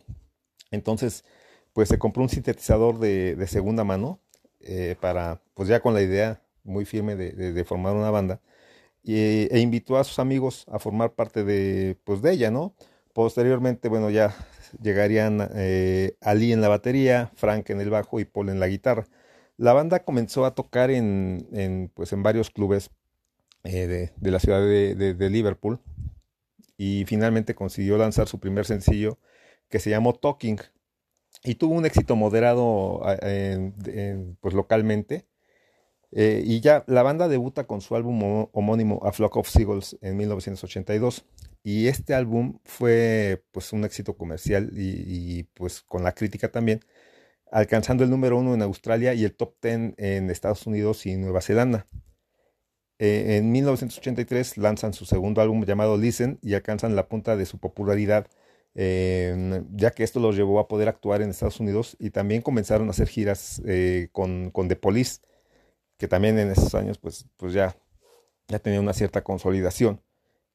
[SPEAKER 6] Entonces, pues se compró un sintetizador de, segunda mano eh, para, pues ya con la idea muy firme de, formar una banda. E invitó a sus amigos a formar parte de, pues de ella, ¿no? Posteriormente, bueno, ya llegarían Ali en la batería, Frank en el bajo y Paul en la guitarra. La banda comenzó a tocar en, pues en varios clubes eh, de, la ciudad de, Liverpool y finalmente consiguió lanzar su primer sencillo que se llamó Talking y tuvo un éxito moderado pues localmente. Eh, y ya la banda debuta con su álbum homónimo A Flock of Seagulls en 1982 y este álbum fue pues un éxito comercial y, y, pues con la crítica también alcanzando el número uno en Australia y el top 10 en Estados Unidos y Nueva Zelanda. Eh, en 1983 lanzan su segundo álbum llamado Listen y alcanzan la punta de su popularidad, eh, ya que esto los llevó a poder actuar en Estados Unidos y también comenzaron a hacer giras eh, con, con The Police. que también en esos años pues, pues ya, ya tenía una cierta consolidación.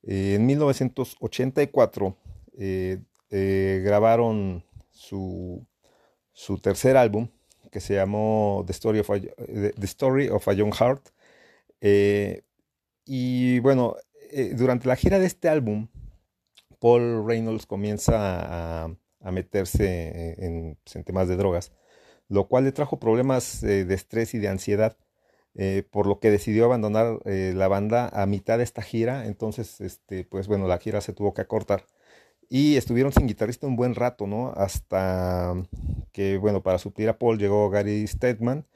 [SPEAKER 6] Eh, en 1984 eh, eh, grabaron su, su tercer álbum, que se llamó The Story of a, a Young Heart. y bueno, durante la gira de este álbum, Paul Reynolds comienza a, meterse en, pues, en, temas de drogas, lo cual le trajo problemas de estrés y de ansiedad. Eh, por lo que decidió abandonar eh, la banda a mitad de esta gira. Entonces, este, pues bueno, la gira se tuvo que acortar. Y estuvieron sin guitarrista un buen rato, ¿no? Hasta que, bueno, para suplir a Paul llegó Gary Stedman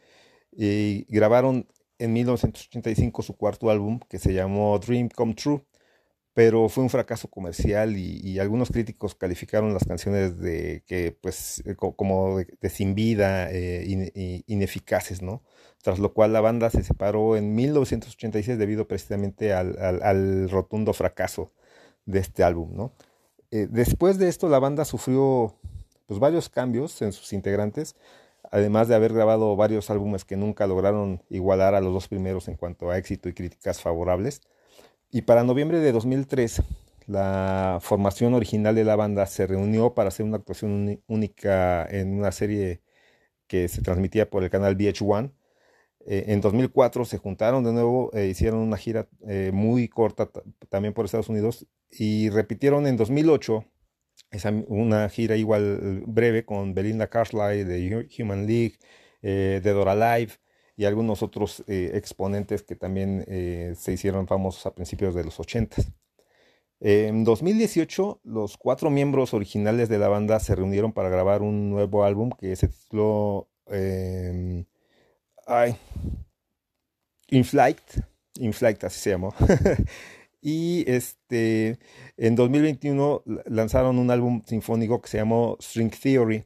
[SPEAKER 6] y grabaron en 1985 su cuarto álbum que se llamó Dream Come True pero fue un fracaso comercial y, algunos críticos calificaron las canciones de que pues eh, como de, sin vida eh, ineficaces no tras lo cual la banda se separó en 1986 debido precisamente al, rotundo fracaso de este álbum no eh, después de esto la banda sufrió pues varios cambios en sus integrantes además de haber grabado varios álbumes que nunca lograron igualar a los dos primeros en cuanto a éxito y críticas favorables y para noviembre de 2003, la formación original de la banda se reunió para hacer una actuación única en una serie que se transmitía por el canal VH1. Eh, en 2004 se juntaron de nuevo, e hicieron una gira eh, muy corta también por Estados Unidos y repitieron en 2008 esa, una gira igual breve con Belinda Carlisle de Human League, eh, de Dora Live, y algunos otros eh, exponentes que también eh, se hicieron famosos a principios de los 80. En 2018, los cuatro miembros originales de la banda se reunieron para grabar un nuevo álbum que se tituló eh, ay, In Flight, In Flight así se llamó. y este, en 2021 lanzaron un álbum sinfónico que se llamó String Theory.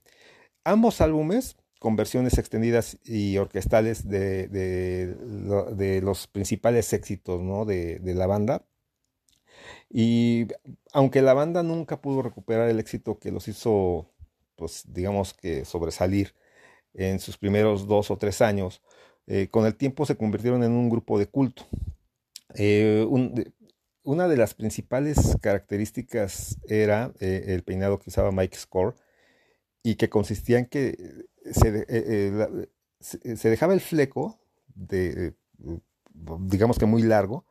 [SPEAKER 6] Ambos álbumes con versiones extendidas y orquestales de, de, los principales éxitos ¿no? de, la banda. Y aunque la banda nunca pudo recuperar el éxito que los hizo, pues digamos que sobresalir en sus primeros dos o tres años, eh, con el tiempo se convirtieron en un grupo de culto. Eh, una de las principales características era eh, el peinado que usaba Mike Score y que consistía en que se, eh, eh, se, dejaba el fleco, de, digamos que muy largo,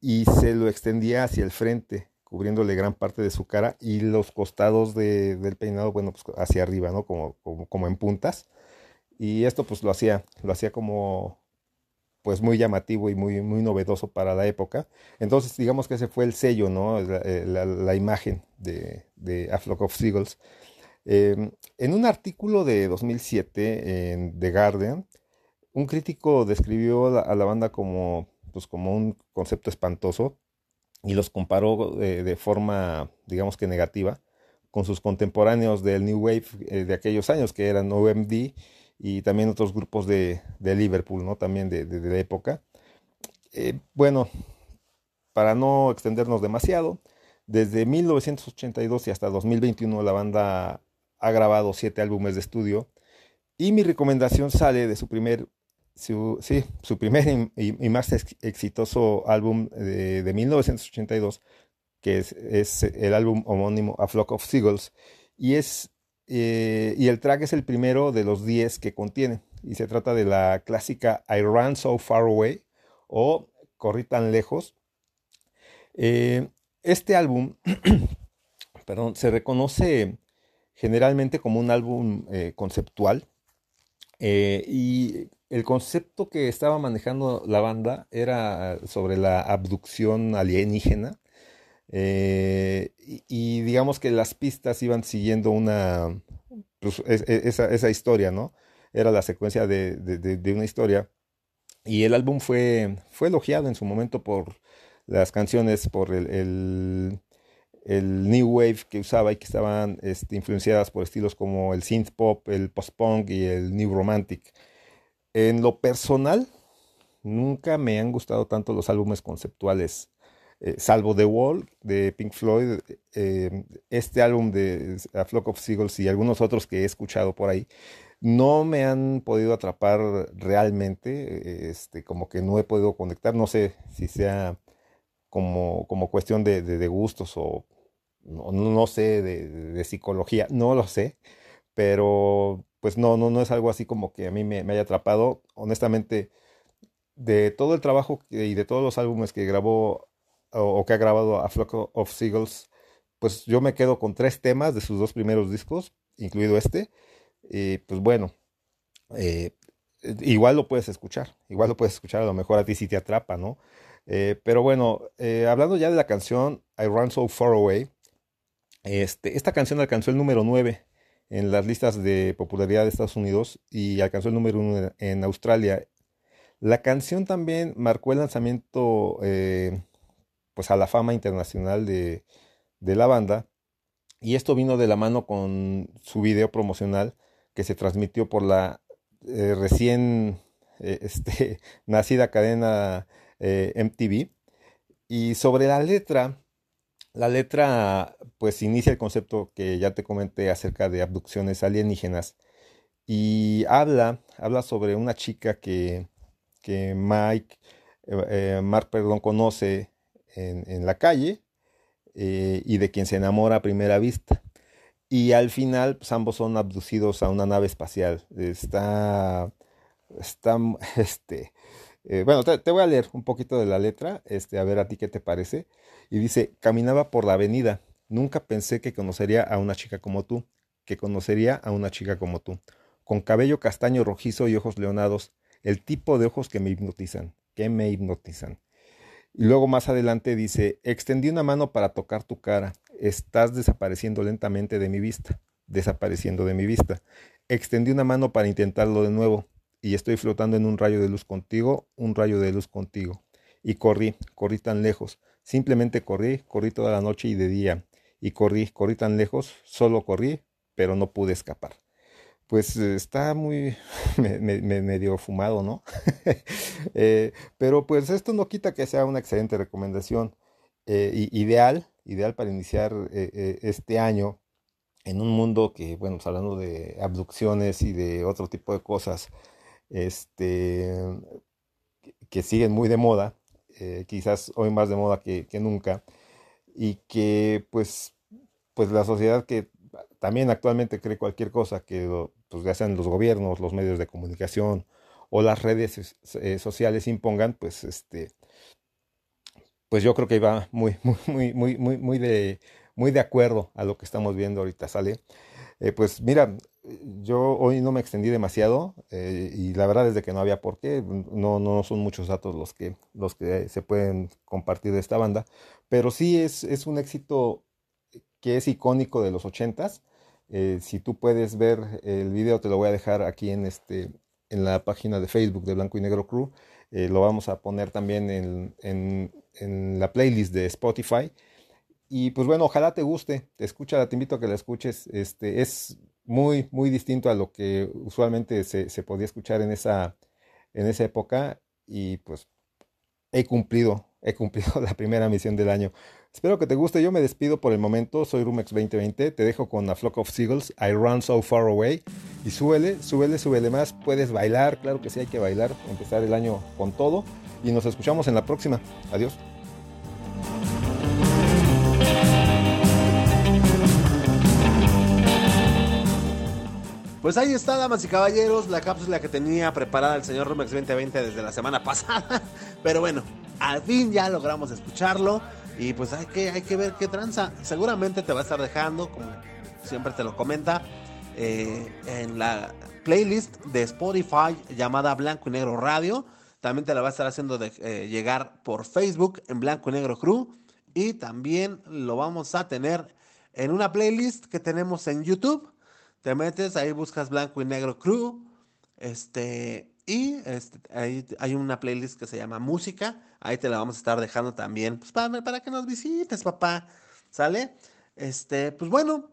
[SPEAKER 6] y se lo extendía hacia el frente, cubriéndole gran parte de su cara y los costados del peinado, bueno, pues hacia arriba, ¿no? Como, como, en puntas. Y esto pues lo hacía, lo hacía como pues muy llamativo y muy, muy novedoso para la época. Entonces digamos que ese fue el sello, ¿no? La, eh, imagen de, de A Flock of Seagulls. Em, en un artículo de 2007 en The Guardian, un crítico describió a la banda como, pues, como un concepto espantoso y los comparó eh, de forma, digamos que negativa, con sus contemporáneos del New Wave eh, de aquellos años, que eran OMD y también otros grupos de, Liverpool, ¿no? También de, la época. Eh, bueno, para no extendernos demasiado, desde 1982 y hasta 2021 la banda ha grabado siete álbumes de estudio y mi recomendación sale de su primer, sí, su primer y, más exitoso álbum de, 1982, que es, el álbum homónimo A Flock of Seagulls, y, es, eh, y el track es el primero de los diez que contiene, y se trata de la clásica I Ran So Far Away o Corrí tan lejos. Eh, este álbum, perdón, se reconoce generalmente como un álbum eh, conceptual. Y el concepto que estaba manejando la banda era sobre la abducción alienígena. Eh, y, digamos que las pistas iban siguiendo una, pues, esa, historia, ¿no? Era la secuencia de, una historia. Y el álbum fue, fue elogiado en su momento por las canciones, por el el new wave que usaba y que estaban este, influenciadas por estilos como el synth pop, el post punk y el new romantic. En lo personal, nunca me han gustado tanto los álbumes conceptuales, eh, salvo The Wall de Pink Floyd, eh, este álbum de A Flock of Seagulls y algunos otros que he escuchado por ahí. no me han podido atrapar realmente, este, como que no he podido conectar, no sé si sea como, como cuestión de, gustos o no, no sé de, de psicología, no lo sé, pero pues no, no, no es algo así como que a mí me, me haya atrapado. Honestamente, de todo el trabajo y de todos los álbumes que grabó o, que ha grabado a Flock of Seagulls, pues yo me quedo con tres temas de sus dos primeros discos, incluido este. Y pues bueno, eh, igual lo puedes escuchar, igual lo puedes escuchar, a lo mejor a ti sí te atrapa, ¿no? Eh, pero bueno, eh, hablando ya de la canción I Run So Far Away, este, esta canción alcanzó el número 9 en las listas de popularidad de Estados Unidos y alcanzó el número 1 en, Australia. La canción también marcó el lanzamiento pues a la fama internacional de, de la banda y esto vino de la mano con su video promocional que se transmitió por la eh, recién eh, este, nacida cadena eh, MTV. Y sobre la letra, la letra pues inicia el concepto que ya te comenté acerca de abducciones alienígenas y habla, habla sobre una chica que, que Mike, Mark, perdón, conoce en, la calle eh, y de quien se enamora a primera vista. Y al final, pues ambos son abducidos a una nave espacial. Está, está, este, eh, bueno, te, te voy a leer un poquito de la letra, este, a ver a ti qué te parece. Y dice, caminaba por la avenida. Nunca pensé que conocería a una chica como tú, que conocería a una chica como tú, con cabello castaño rojizo y ojos leonados, el tipo de ojos que me hipnotizan, que me hipnotizan. Y luego más adelante dice, extendí una mano para tocar tu cara, estás desapareciendo lentamente de mi vista, desapareciendo de mi vista. Extendí una mano para intentarlo de nuevo, y estoy flotando en un rayo de luz contigo, un rayo de luz contigo. Y corrí, corrí tan lejos, simplemente corrí, corrí toda la noche y de día, y corrí, corrí tan lejos, solo corrí, pero no pude escapar. Pues eh, está muy me, me- me- medio fumado, ¿no? Eh, pero pues esto no quita que sea una excelente recomendación. Eh, ideal, ideal para iniciar este año en un mundo que, bueno, pues, hablando de abducciones y de otro tipo de cosas, este, que- siguen muy de moda, quizás hoy más de moda que, que nunca, y que pues, pues la sociedad que también actualmente cree cualquier cosa que pues ya sean los gobiernos, los medios de comunicación o las redes es- eh, sociales impongan, pues este, pues yo creo que va muy, muy, muy, muy, muy, de, muy de acuerdo a lo que estamos viendo ahorita, ¿sale? Eh, pues mira, yo hoy no me extendí demasiado eh, y la verdad es que no había por qué, no, no son muchos datos los que, los que se pueden compartir de esta banda, pero sí es, es un éxito que es icónico de los ochentas. Eh, si tú puedes ver el video, te lo voy a dejar aquí en, este, en la página de Facebook de Blanco y Negro Crew. Eh, lo vamos a poner también en, en- la playlist de Spotify. Y pues bueno, ojalá te guste, te escucha, te invito a que la escuches. Este, es muy, muy distinto a lo que usualmente se, se podía escuchar en esa, en esa época. Y pues he cumplido, he cumplido la primera misión del año. Espero que te guste. Yo me despido por el momento. Soy Rumex 2020. Te dejo con A Flock of Seagulls. I Run So Far Away. Y súbele, súbele, súbele más. Puedes bailar. Claro que sí, hay que bailar. Empezar el año con todo. Y nos escuchamos en la próxima. Adiós.
[SPEAKER 1] Pues ahí está, damas y caballeros, la cápsula que tenía preparada el señor Rumex 2020 desde la semana pasada. Pero bueno, al fin ya logramos escucharlo. Y pues hay que, hay que ver qué tranza. Seguramente te va a estar dejando, como siempre te lo comenta, eh, en la playlist de Spotify llamada Blanco y Negro Radio. También te la va a estar haciendo de, eh, llegar por Facebook en Blanco y Negro Crew. Y también lo vamos a tener en una playlist que tenemos en YouTube. Te metes, ahí buscas Blanco y Negro Crew. Este, y este, ahí hay una playlist que se llama Música. Ahí te la vamos a estar dejando también. Pues para, para que nos visites, papá. ¿Sale? Este, pues bueno.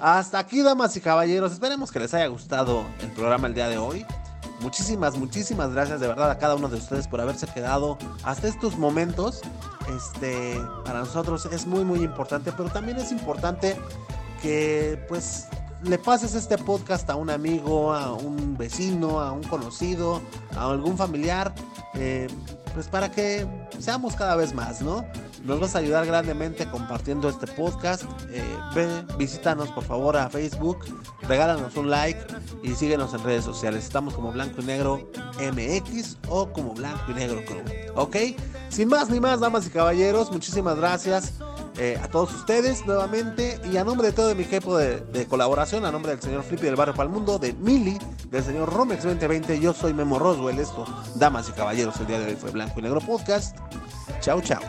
[SPEAKER 1] Hasta aquí, damas y caballeros. Esperemos que les haya gustado el programa el día de hoy. Muchísimas, muchísimas gracias de verdad a cada uno de ustedes por haberse quedado hasta estos momentos. Este, para nosotros es muy, muy importante, pero también es importante que pues le pases este podcast a un amigo, a un vecino, a un conocido, a algún familiar, eh, pues para que seamos cada vez más, ¿no? Nos vas a ayudar grandemente compartiendo este podcast. Eh, visítanos por favor a Facebook, regálanos un like y síguenos en redes sociales. Estamos como Blanco y Negro MX o como Blanco y Negro Crew. ¿Ok? Sin más ni más, damas y caballeros, muchísimas gracias eh, a todos ustedes nuevamente y a nombre de todo mi equipo de, colaboración, a nombre del señor Flippy del Barrio Palmundo, de Mili, del señor Romex 2020, yo soy Memo Roswell, esto, damas y caballeros, el día de hoy fue Blanco y Negro Podcast. Chao, chao.